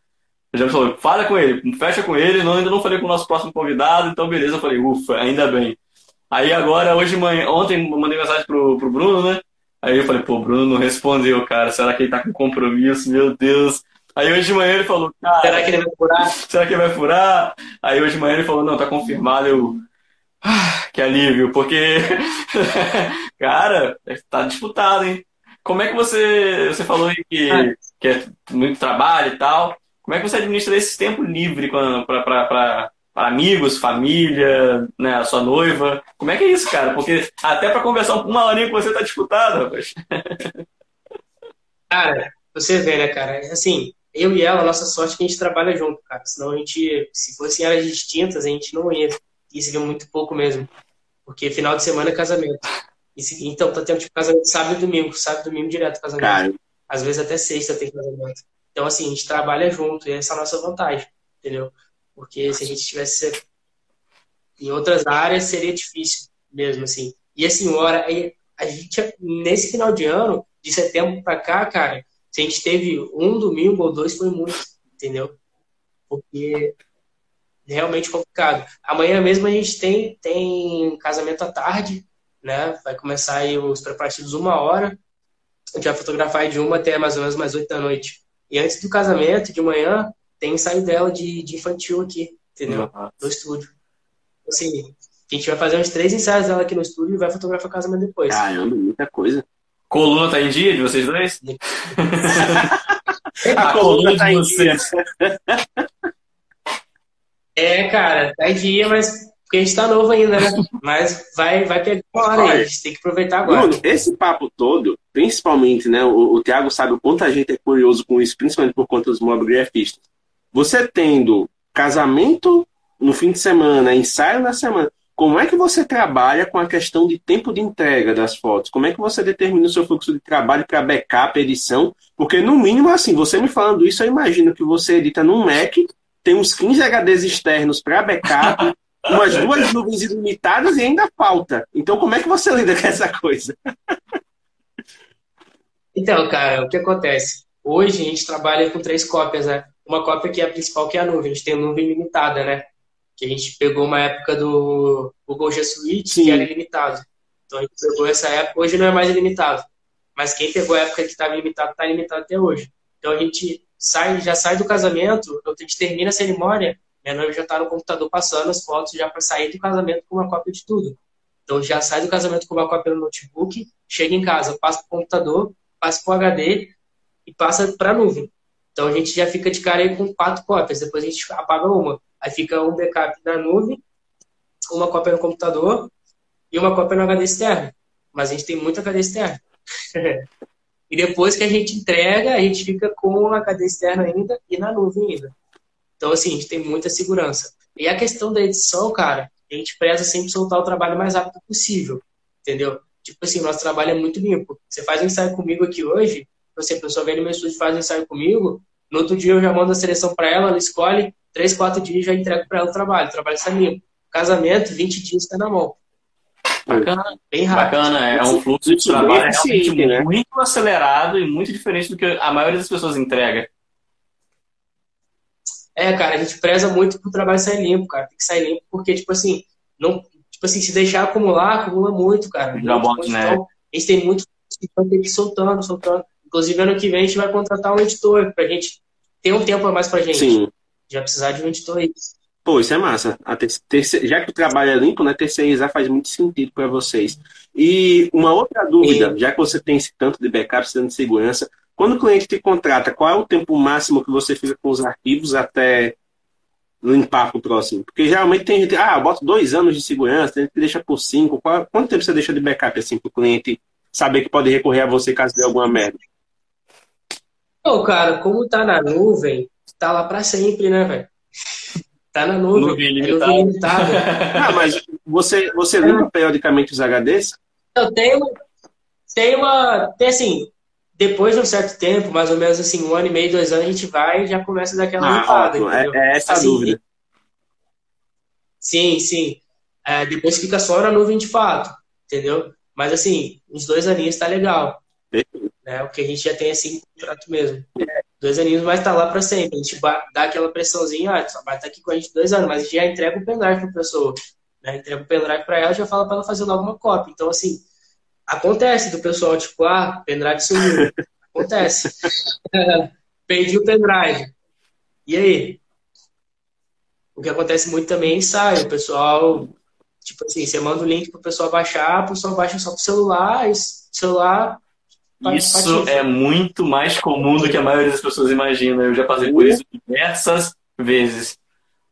já falou, fala com ele, fecha com ele, não, ainda não falei com o nosso próximo convidado, então beleza, eu falei, ufa, ainda bem. Aí agora, hoje manhã, ontem mandei mensagem pro, pro Bruno, né? Aí eu falei, pô, Bruno não respondeu, cara, será que ele tá com compromisso? Meu Deus. Aí hoje de manhã ele falou, cara, será que ele vai furar? Será que ele vai furar? Aí hoje de manhã ele falou, não, tá confirmado, eu... Ah, que alívio, porque, cara, tá disputado, hein? Como é que você, você falou aí que, ah. que é muito trabalho e tal, como é que você administra esse tempo livre para amigos, família, né, a sua noiva? Como é que é isso, cara? Porque até para conversar uma horinha com você tá disputado, rapaz. Cara, você vê, né, cara? Assim, eu e ela, a nossa sorte é que a gente trabalha junto, cara. Senão a gente, se fossem áreas distintas, a gente não ia. Isso vê muito pouco mesmo. Porque final de semana é casamento. E, então tá tendo tipo casamento sábado e domingo, sábado e domingo direto casamento. Cara. Às vezes até sexta tem casamento. Então, assim, a gente trabalha junto e essa é a nossa vantagem, entendeu? Porque se a gente tivesse em outras áreas, seria difícil mesmo, assim. E assim, hora, a gente, nesse final de ano, de setembro para cá, cara, se a gente teve um domingo ou dois, foi muito, entendeu? Porque realmente complicado. Amanhã mesmo a gente tem, tem casamento à tarde, né? Vai começar aí os preparativos uma hora. A gente vai fotografar de uma até mais ou menos mais oito da noite. E antes do casamento, de manhã, tem ensaio dela de, de infantil aqui, entendeu? Uhum. No estúdio. Assim, a gente vai fazer uns três ensaios dela aqui no estúdio e vai fotografar o casamento depois. Caramba, muita coisa. Coluna tá em dia de vocês dois? a, coluna tá em dia. É, cara, tá em dia, mas porque a gente tá novo ainda, né? Mas vai, vai pegar uma hora aí, a gente tem que aproveitar agora. Bruno, esse papo todo, principalmente, né? O, o Thiago sabe o quanto a gente é curioso com isso, principalmente por conta dos mobigrafistas. Você tendo casamento no fim de semana, ensaio na semana, como é que você trabalha com a questão de tempo de entrega das fotos? Como é que você determina o seu fluxo de trabalho para backup, edição? Porque, no mínimo, assim, você me falando isso, eu imagino que você edita num Mac, tem uns 15 HDs externos para backup, umas duas nuvens ilimitadas e ainda falta. Então, como é que você lida com essa coisa? Então, cara, o que acontece? Hoje a gente trabalha com três cópias, né? Uma cópia que é a principal, que é a nuvem. A gente tem a nuvem limitada, né? Que a gente pegou uma época do Google G Suite, Sim. que era ilimitado. Então a gente pegou essa época, hoje não é mais ilimitado. Mas quem pegou a época que estava limitado, está limitado até hoje. Então a gente sai, já sai do casamento, a gente termina a cerimônia, minha noiva já está no computador passando as fotos já para sair do casamento com uma cópia de tudo. Então já sai do casamento com uma cópia no notebook, chega em casa, passa para o computador, passa para o HD e passa para a nuvem. Então a gente já fica de cara aí com quatro cópias, depois a gente apaga uma. Aí fica um backup na nuvem, uma cópia no computador e uma cópia no HD externo. Mas a gente tem muito HD externo. e depois que a gente entrega, a gente fica com o HD externo ainda e na nuvem ainda. Então, assim, a gente tem muita segurança. E a questão da edição, cara, a gente preza sempre soltar o trabalho mais rápido possível, entendeu? Tipo assim, nosso trabalho é muito limpo. Você faz um ensaio comigo aqui hoje, você, a pessoa vem no meu estúdio e faz um ensaio comigo, no outro dia eu já mando a seleção para ela, ela escolhe, três, quatro dias já entrego para ela o trabalho, o trabalho está limpo. Casamento, 20 dias está na mão. Bacana, bem rápido. Bacana, é um fluxo de trabalho realmente né? muito acelerado e muito diferente do que a maioria das pessoas entrega. É, cara, a gente preza muito pro trabalho sair limpo, cara. Tem que sair limpo, porque, tipo assim, não, tipo assim, se deixar acumular, acumula muito, cara. Já muito, né? Então, a gente tem muito que ter que ir soltando, soltando. Inclusive, ano que vem a gente vai contratar um editor pra gente ter um tempo a mais pra gente. Sim. Já precisar de um editor aí. Pô, isso é massa. Terce... Já que o trabalho é limpo, né, terceirizar faz muito sentido para vocês. E uma outra dúvida, e... já que você tem esse tanto de backup, tanto de segurança, quando o cliente te contrata, qual é o tempo máximo que você fica com os arquivos até limpar para o próximo? Porque geralmente tem gente, ah, eu boto dois anos de segurança, tem gente que deixa por cinco. Qual... quanto tempo você deixa de backup assim para o cliente saber que pode recorrer a você caso dê alguma merda? Pô, cara, como tá na nuvem, tá lá para sempre, né, velho? Tá na nuvem. Nuvem ilimitada. É ah, mas você, você limpa periodicamente os HDs? Eu tenho, tenho uma. Tem assim, depois de um certo tempo, mais ou menos assim, um ano e meio, dois anos, a gente vai e já começa daquela ah, limpada. É, é, essa assim, a dúvida. Sim, sim. É, depois fica só na nuvem de fato, entendeu? Mas assim, uns dois aninhos tá legal. Né? O que a gente já tem assim, contrato mesmo. É dois aninhos, mas tá lá para sempre. A gente dá aquela pressãozinha, ah, só vai estar aqui com a gente dois anos, mas a gente já entrega o pendrive para a pessoa. Né? Entrega o pendrive para ela já fala para ela fazer logo uma cópia. Então, assim, acontece do pessoal, tipo, ah, pendrive sumiu. Acontece. Perdi o pendrive. E aí? O que acontece muito também é ensaio. O pessoal, tipo assim, você manda o link pro pessoal baixar, o pessoal baixa só pro celular, celular isso é muito mais comum do que a maioria das pessoas imagina. Eu já passei por isso diversas vezes.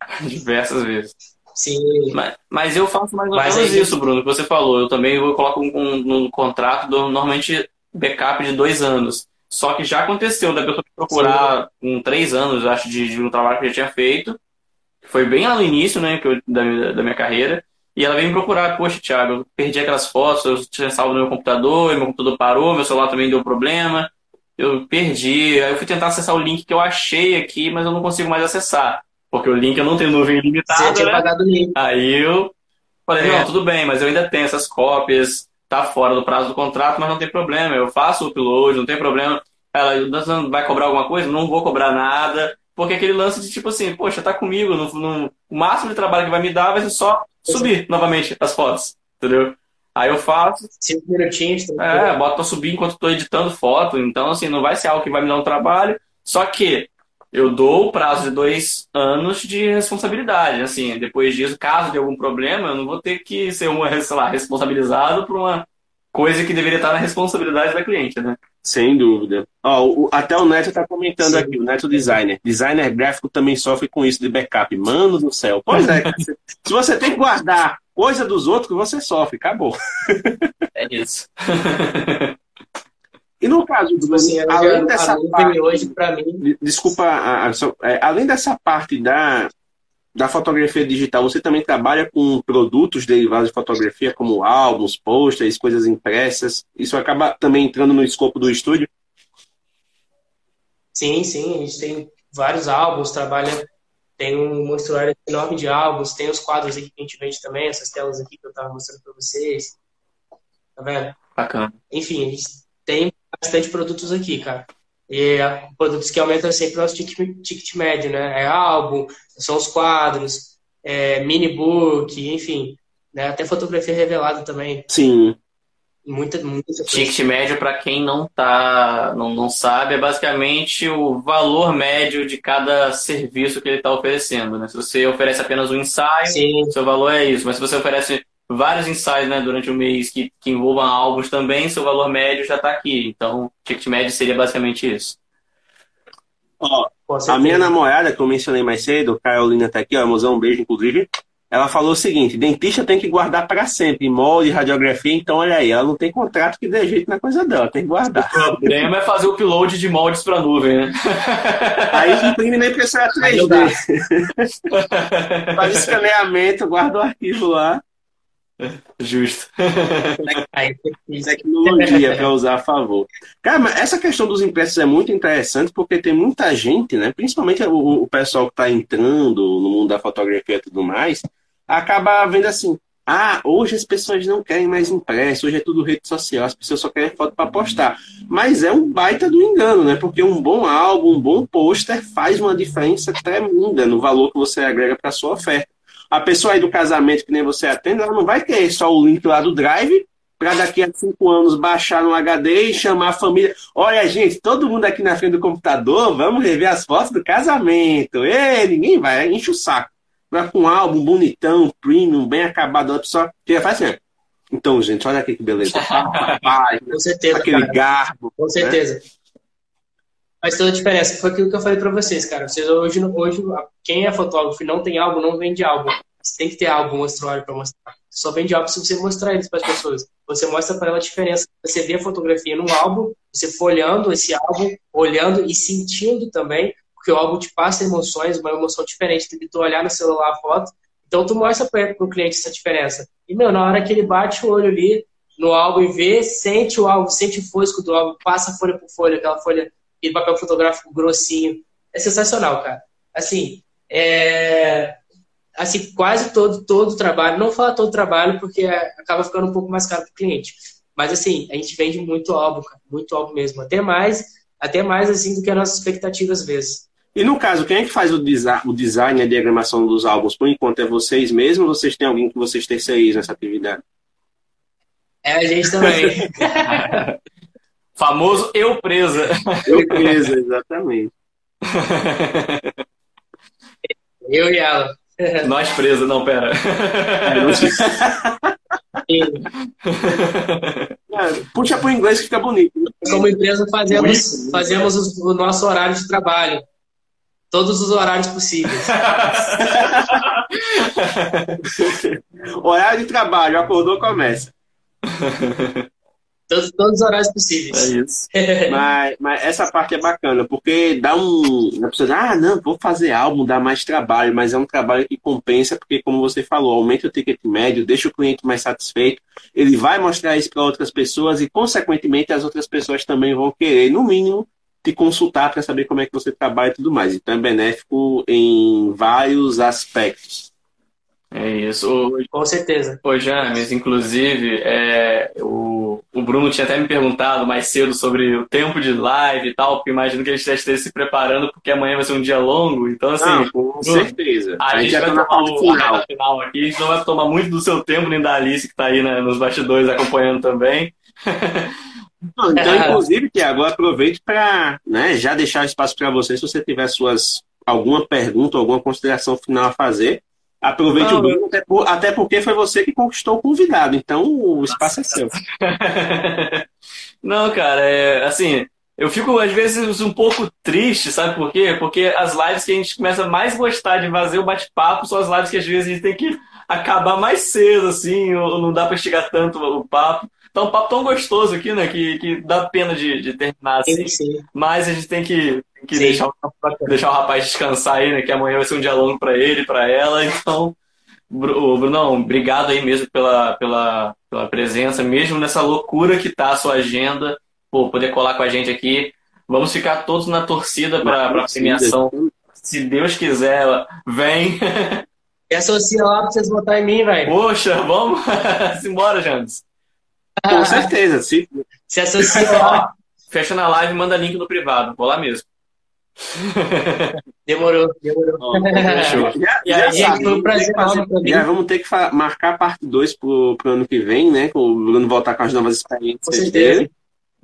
diversas vezes. Sim. Mas, mas eu faço mais ou menos aí... isso, Bruno, que você falou. Eu também eu coloco um, um, no contrato do, normalmente backup de dois anos. Só que já aconteceu da pessoa procurar Sim. um três anos, acho, de, de, um trabalho que eu já tinha feito. Foi bem lá no início, né, que eu, da, da minha carreira. E ela veio me procurar, poxa, Thiago, eu perdi aquelas fotos, eu tinha salvo no meu computador, meu computador parou, meu celular também deu problema, eu perdi. Aí eu fui tentar acessar o link que eu achei aqui, mas eu não consigo mais acessar. Porque o link eu não tenho nuvem ilimitada. Você tinha né? pagado o link. Aí eu falei, é. não, tudo bem, mas eu ainda tenho essas cópias, tá fora do prazo do contrato, mas não tem problema, eu faço o upload, não tem problema. Ela vai cobrar alguma coisa? Não vou cobrar nada. Porque aquele lance de tipo assim, poxa, tá comigo, no, o máximo de trabalho que vai me dar vai ser só subir novamente as fotos, entendeu? Aí eu faço. Cinco minutinhos. É, boto pra subir enquanto estou editando foto. Então, assim, não vai ser algo que vai me dar um trabalho. Só que eu dou o prazo de dois anos de responsabilidade. Assim, depois disso, caso de algum problema, eu não vou ter que ser uma, sei lá, responsabilizado por uma coisa que deveria estar na responsabilidade da cliente, né? Sem dúvida. Ó, o, até o Neto está comentando Sim. aqui, o Neto Designer. Designer gráfico também sofre com isso de backup. Mano do céu. Pois é, se você tem que guardar coisa dos outros, você sofre. Acabou. É isso. E no caso do assim, além dessa parte, hoje para mim, desculpa, é, além dessa parte da da fotografia digital, você também trabalha com produtos derivados de fotografia, como álbuns, posters, coisas impressas. Isso acaba também entrando no escopo do estúdio? Sim, sim. A gente tem vários álbuns, trabalha. Tem um monstruário enorme de álbuns, tem os quadros aqui que a gente vende também, essas telas aqui que eu estava mostrando para vocês. Tá vendo? Bacana. Enfim, a gente tem bastante produtos aqui, cara. E produtos que aumentam sempre o nosso ticket, ticket médio, né? É álbum, são os quadros, é mini book, enfim. Né? Até fotografia revelada também. Sim. Muita, muita Ticket médio, para quem não tá, não, não sabe, é basicamente o valor médio de cada serviço que ele está oferecendo. Né? Se você oferece apenas um ensaio, Sim. seu valor é isso. Mas se você oferece vários ensaios né, durante o mês que, que envolvam álbuns também, seu valor médio já está aqui. Então, ticket médio seria basicamente isso. Ó, a minha namorada, que eu mencionei mais cedo, Carolina tá aqui, ó, mozão, um beijo, inclusive. Ela falou o seguinte: dentista tem que guardar para sempre, molde, radiografia, então olha aí, ela não tem contrato que dê jeito na coisa dela, tem que guardar. O problema é fazer o upload de moldes para nuvem, né? Aí imprime na impressora 3D. Faz escaneamento, guarda o arquivo lá. Justo. Tecnologia para usar a favor. Cara, mas essa questão dos impressos é muito interessante porque tem muita gente, né? Principalmente o, o pessoal que está entrando no mundo da fotografia e tudo mais, acaba vendo assim: Ah, hoje as pessoas não querem mais impresso, hoje é tudo rede social, as pessoas só querem foto para postar. Mas é um baita do engano, né? Porque um bom álbum, um bom pôster faz uma diferença tremenda no valor que você agrega para sua oferta. A pessoa aí do casamento que nem você atende, ela não vai querer só o link lá do Drive para daqui a cinco anos baixar no HD e chamar a família. Olha, gente, todo mundo aqui na frente do computador, vamos rever as fotos do casamento. Ei, ninguém vai, enche o saco vai com um álbum bonitão, premium, bem acabado, a pessoa que faz assim. Então, gente, olha aqui que beleza. com certeza. Aquele cara. garbo. Com certeza. Né? Faz toda a diferença. Foi aquilo que eu falei para vocês, cara. Vocês hoje, hoje, quem é fotógrafo e não tem álbum, não vende álbum. Você tem que ter álbum mostruário para mostrar. Só vende álbum se você mostrar eles para as pessoas. Você mostra para ela a diferença. Você vê a fotografia num álbum, você folhando esse álbum, olhando e sentindo também porque o álbum te passa emoções, uma emoção diferente do que tu olhar no celular a foto. Então tu mostra para o cliente essa diferença. E, meu, na hora que ele bate o olho ali no álbum e vê, sente o álbum, sente o fosco do álbum, passa folha por folha, aquela folha de papel fotográfico grossinho. É sensacional, cara. Assim, é... assim quase todo todo trabalho, não falar todo trabalho porque acaba ficando um pouco mais caro para o cliente. Mas assim, a gente vende muito álbum, cara, muito álbum mesmo, até mais, até mais assim do que as nossas expectativas às vezes. E no caso, quem é que faz o, design, o design e a diagramação dos álbuns? Por enquanto é vocês mesmos ou vocês têm alguém que vocês terceirizam nessa atividade? É a gente também. Famoso eu presa. Eu presa, exatamente. eu e ela. Nós presa, não, pera. Puxa para o inglês que fica bonito. Né? Como empresa, fazemos, fazemos o nosso horário de trabalho todos os horários possíveis. Horário de trabalho, acordou, começa. Todos, todos os horários possíveis. É isso. mas, mas essa parte é bacana, porque dá um. A pessoa diz, ah, não, vou fazer álbum, dá mais trabalho, mas é um trabalho que compensa, porque, como você falou, aumenta o ticket médio, deixa o cliente mais satisfeito, ele vai mostrar isso para outras pessoas e, consequentemente, as outras pessoas também vão querer, no mínimo, te consultar para saber como é que você trabalha e tudo mais. Então é benéfico em vários aspectos. É isso. Com certeza. Ô, James, inclusive, é, o, o Bruno tinha até me perguntado mais cedo sobre o tempo de live e tal, porque imagino que ele esteja se preparando, porque amanhã vai ser um dia longo. Então, assim. Não, com Bruno, certeza. A, a gente, gente vai tomar o final. final aqui, a gente não vai tomar muito do seu tempo, nem da Alice, que está aí né, nos bastidores acompanhando também. Não, então, inclusive, Tiago, aproveite para né, já deixar espaço para você, se você tiver suas alguma pergunta, alguma consideração final a fazer. Aproveite o Bruno, até, por, até, porque foi você que conquistou o convidado, então o espaço é seu. Não, cara, é, assim, eu fico às vezes um pouco triste, sabe por quê? Porque as lives que a gente começa a mais gostar de fazer o bate-papo são as lives que às vezes a gente tem que acabar mais cedo, assim, ou não dá para estigar tanto o papo. Tá um papo tão gostoso aqui, né? Que, que dá pena de, de terminar assim. Sim, sim. Mas a gente tem que, que deixar, o, deixar o rapaz descansar aí, né? Que amanhã vai ser um dia longo para ele, para ela. Então, Brunão, obrigado aí mesmo pela, pela, pela presença, mesmo nessa loucura que tá a sua agenda, pô, poder colar com a gente aqui. Vamos ficar todos na torcida para a premiação. Se Deus quiser, vem. E associa lá pra vocês votarem em mim, velho. Poxa, vamos? Simbora, Jandes. Com certeza, sim. Se associa lá. Fecha na live e manda link no privado. Vou lá mesmo. Demorou, demorou. Oh, já, e aí, já, foi um prazer fazer, já vamos ter que marcar a parte 2 pro, pro ano que vem, né? Com o Bruno voltar com as novas experiências dele.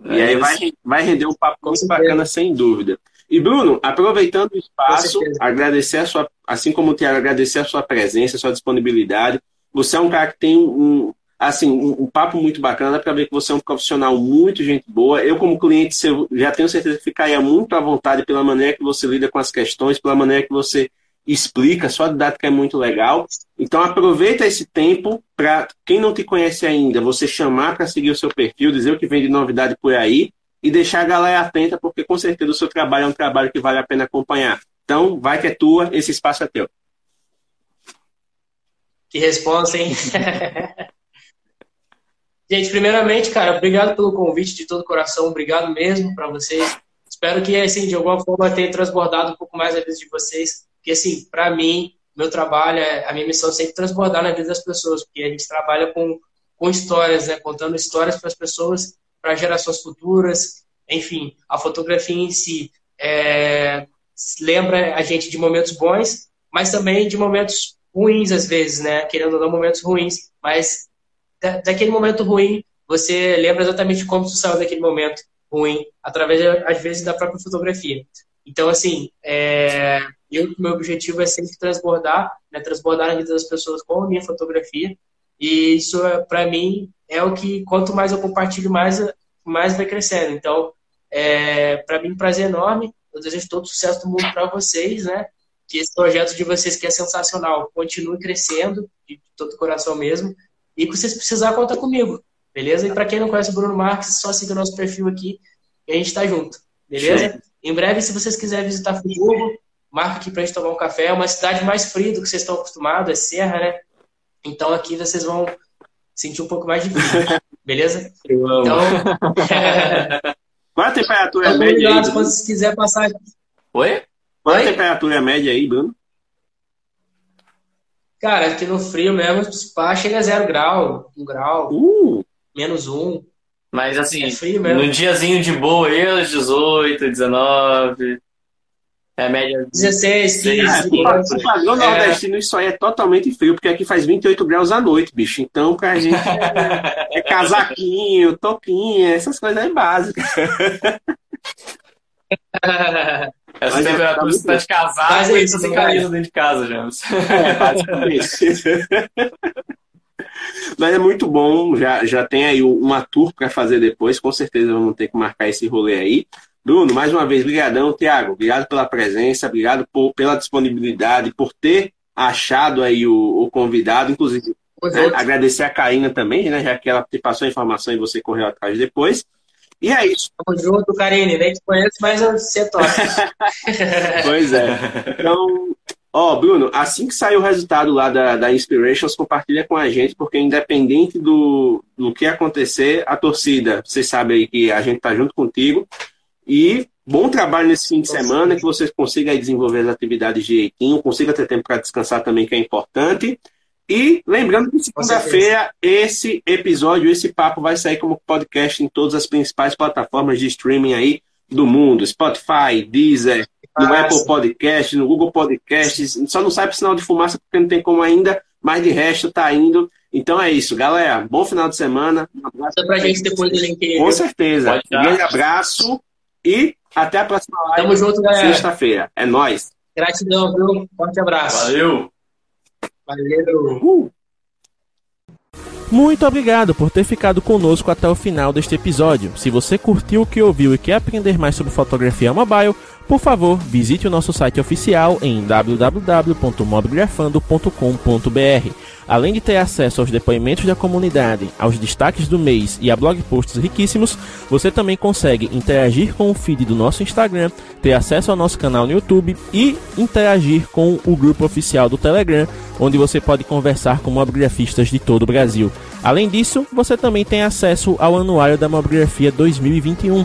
É e aí vai, vai render um papo muito bacana, sem dúvida. E Bruno, aproveitando o espaço, agradecer a sua, assim como o Tiago, agradecer a sua presença, a sua disponibilidade. Você é um cara que tem um, assim, um, um papo muito bacana, dá para ver que você é um profissional muito gente boa. Eu, como cliente, já tenho certeza que ficaria muito à vontade pela maneira que você lida com as questões, pela maneira que você explica, sua didática é muito legal. Então aproveita esse tempo para quem não te conhece ainda, você chamar para seguir o seu perfil, dizer o que vem de novidade por aí e deixar a galera atenta, porque com certeza o seu trabalho é um trabalho que vale a pena acompanhar. Então, vai que é tua, esse espaço é teu. Que resposta, hein? Gente, primeiramente, cara, obrigado pelo convite de todo coração, obrigado mesmo para vocês. Espero que, assim, de alguma forma tenha transbordado um pouco mais a vida de vocês, porque, assim, para mim, meu trabalho, é, a minha missão é sempre transbordar na vida das pessoas, porque a gente trabalha com, com histórias, né? Contando histórias para as pessoas, para gerações futuras. Enfim, a fotografia em si é, lembra a gente de momentos bons, mas também de momentos ruins às vezes, né? Querendo ou não, momentos ruins, mas daquele momento ruim, você lembra exatamente como você saiu daquele momento ruim, através, às vezes, da própria fotografia. Então, assim, é, eu, meu objetivo é sempre transbordar, né, transbordar na vida das pessoas com a minha fotografia. E isso, para mim, é o que, quanto mais eu compartilho, mais, mais vai crescendo. Então, é, para mim, um prazer enorme. Eu desejo todo o sucesso do mundo para vocês, né? Que esse projeto de vocês, que é sensacional, continue crescendo, de todo o coração mesmo. E que vocês precisar, conta comigo, beleza? E para quem não conhece o Bruno Marques, só siga o nosso perfil aqui e a gente está junto, beleza? Sim. Em breve, se vocês quiserem visitar Friburgo, marca aqui para a gente tomar um café. É uma cidade mais fria do que vocês estão acostumados, é serra, né? Então aqui vocês vão sentir um pouco mais de frio, beleza? Eu amo. Então, Qual a temperatura então, média aí? Se vocês quiserem passar. Oi? Qual a temperatura média aí, Bruno? Cara, aqui no frio mesmo, pá, chega a zero grau, um grau, uh. menos um. Mas assim, é frio mesmo. num diazinho de boa aí, aos 18, 19. É a média. 16, 15. É, o padrão é. nordestino, isso aí é totalmente frio, porque aqui faz 28 graus à noite, bicho. Então, pra gente é casaquinho, topinha, essas coisas aí básicas. Essa Mas temperatura você tá de casaco Mas é isso, sem camisa dentro de casa, James. É, basicamente. Mas é muito bom, já, já tem aí uma tour para fazer depois, com certeza vamos ter que marcar esse rolê aí. Bruno, mais uma vez, brigadão. Tiago, obrigado pela presença, obrigado por, pela disponibilidade, por ter achado aí o, o convidado, inclusive né, agradecer a Karina também, né, já que ela te passou a informação e você correu atrás depois. E é isso. Tamo junto, Karine. Nem te conheço, mas você toca. pois é. Então, ó, Bruno, assim que sair o resultado lá da, da Inspirations, compartilha com a gente, porque independente do, do que acontecer, a torcida, você sabe aí que a gente tá junto contigo. E bom trabalho nesse fim de semana, que vocês consigam desenvolver as atividades direitinho, consiga ter tempo para descansar também, que é importante. E lembrando que segunda-feira esse episódio, esse papo vai sair como podcast em todas as principais plataformas de streaming aí do mundo. Spotify, Deezer, no Apple Podcast, no Google Podcasts. Só não sai para sinal de fumaça porque não tem como ainda, mas de resto tá indo. Então é isso, galera. Bom final de semana. Um abraço pra gente depois do link. Com certeza. Um grande abraço e até a próxima live. Tamo junto, galera. Sexta-feira. É nóis. Gratidão, viu? Forte abraço. Valeu. Valeu! Uh! Muito obrigado por ter ficado conosco até o final deste episódio. Se você curtiu o que ouviu e quer aprender mais sobre fotografia mobile, por favor, visite o nosso site oficial em www.mobgrafando.com.br. Além de ter acesso aos depoimentos da comunidade, aos destaques do mês e a blog posts riquíssimos, você também consegue interagir com o feed do nosso Instagram, ter acesso ao nosso canal no YouTube e interagir com o grupo oficial do Telegram, onde você pode conversar com mobigrafistas de todo o Brasil. Além disso, você também tem acesso ao Anuário da Mobigrafia 2021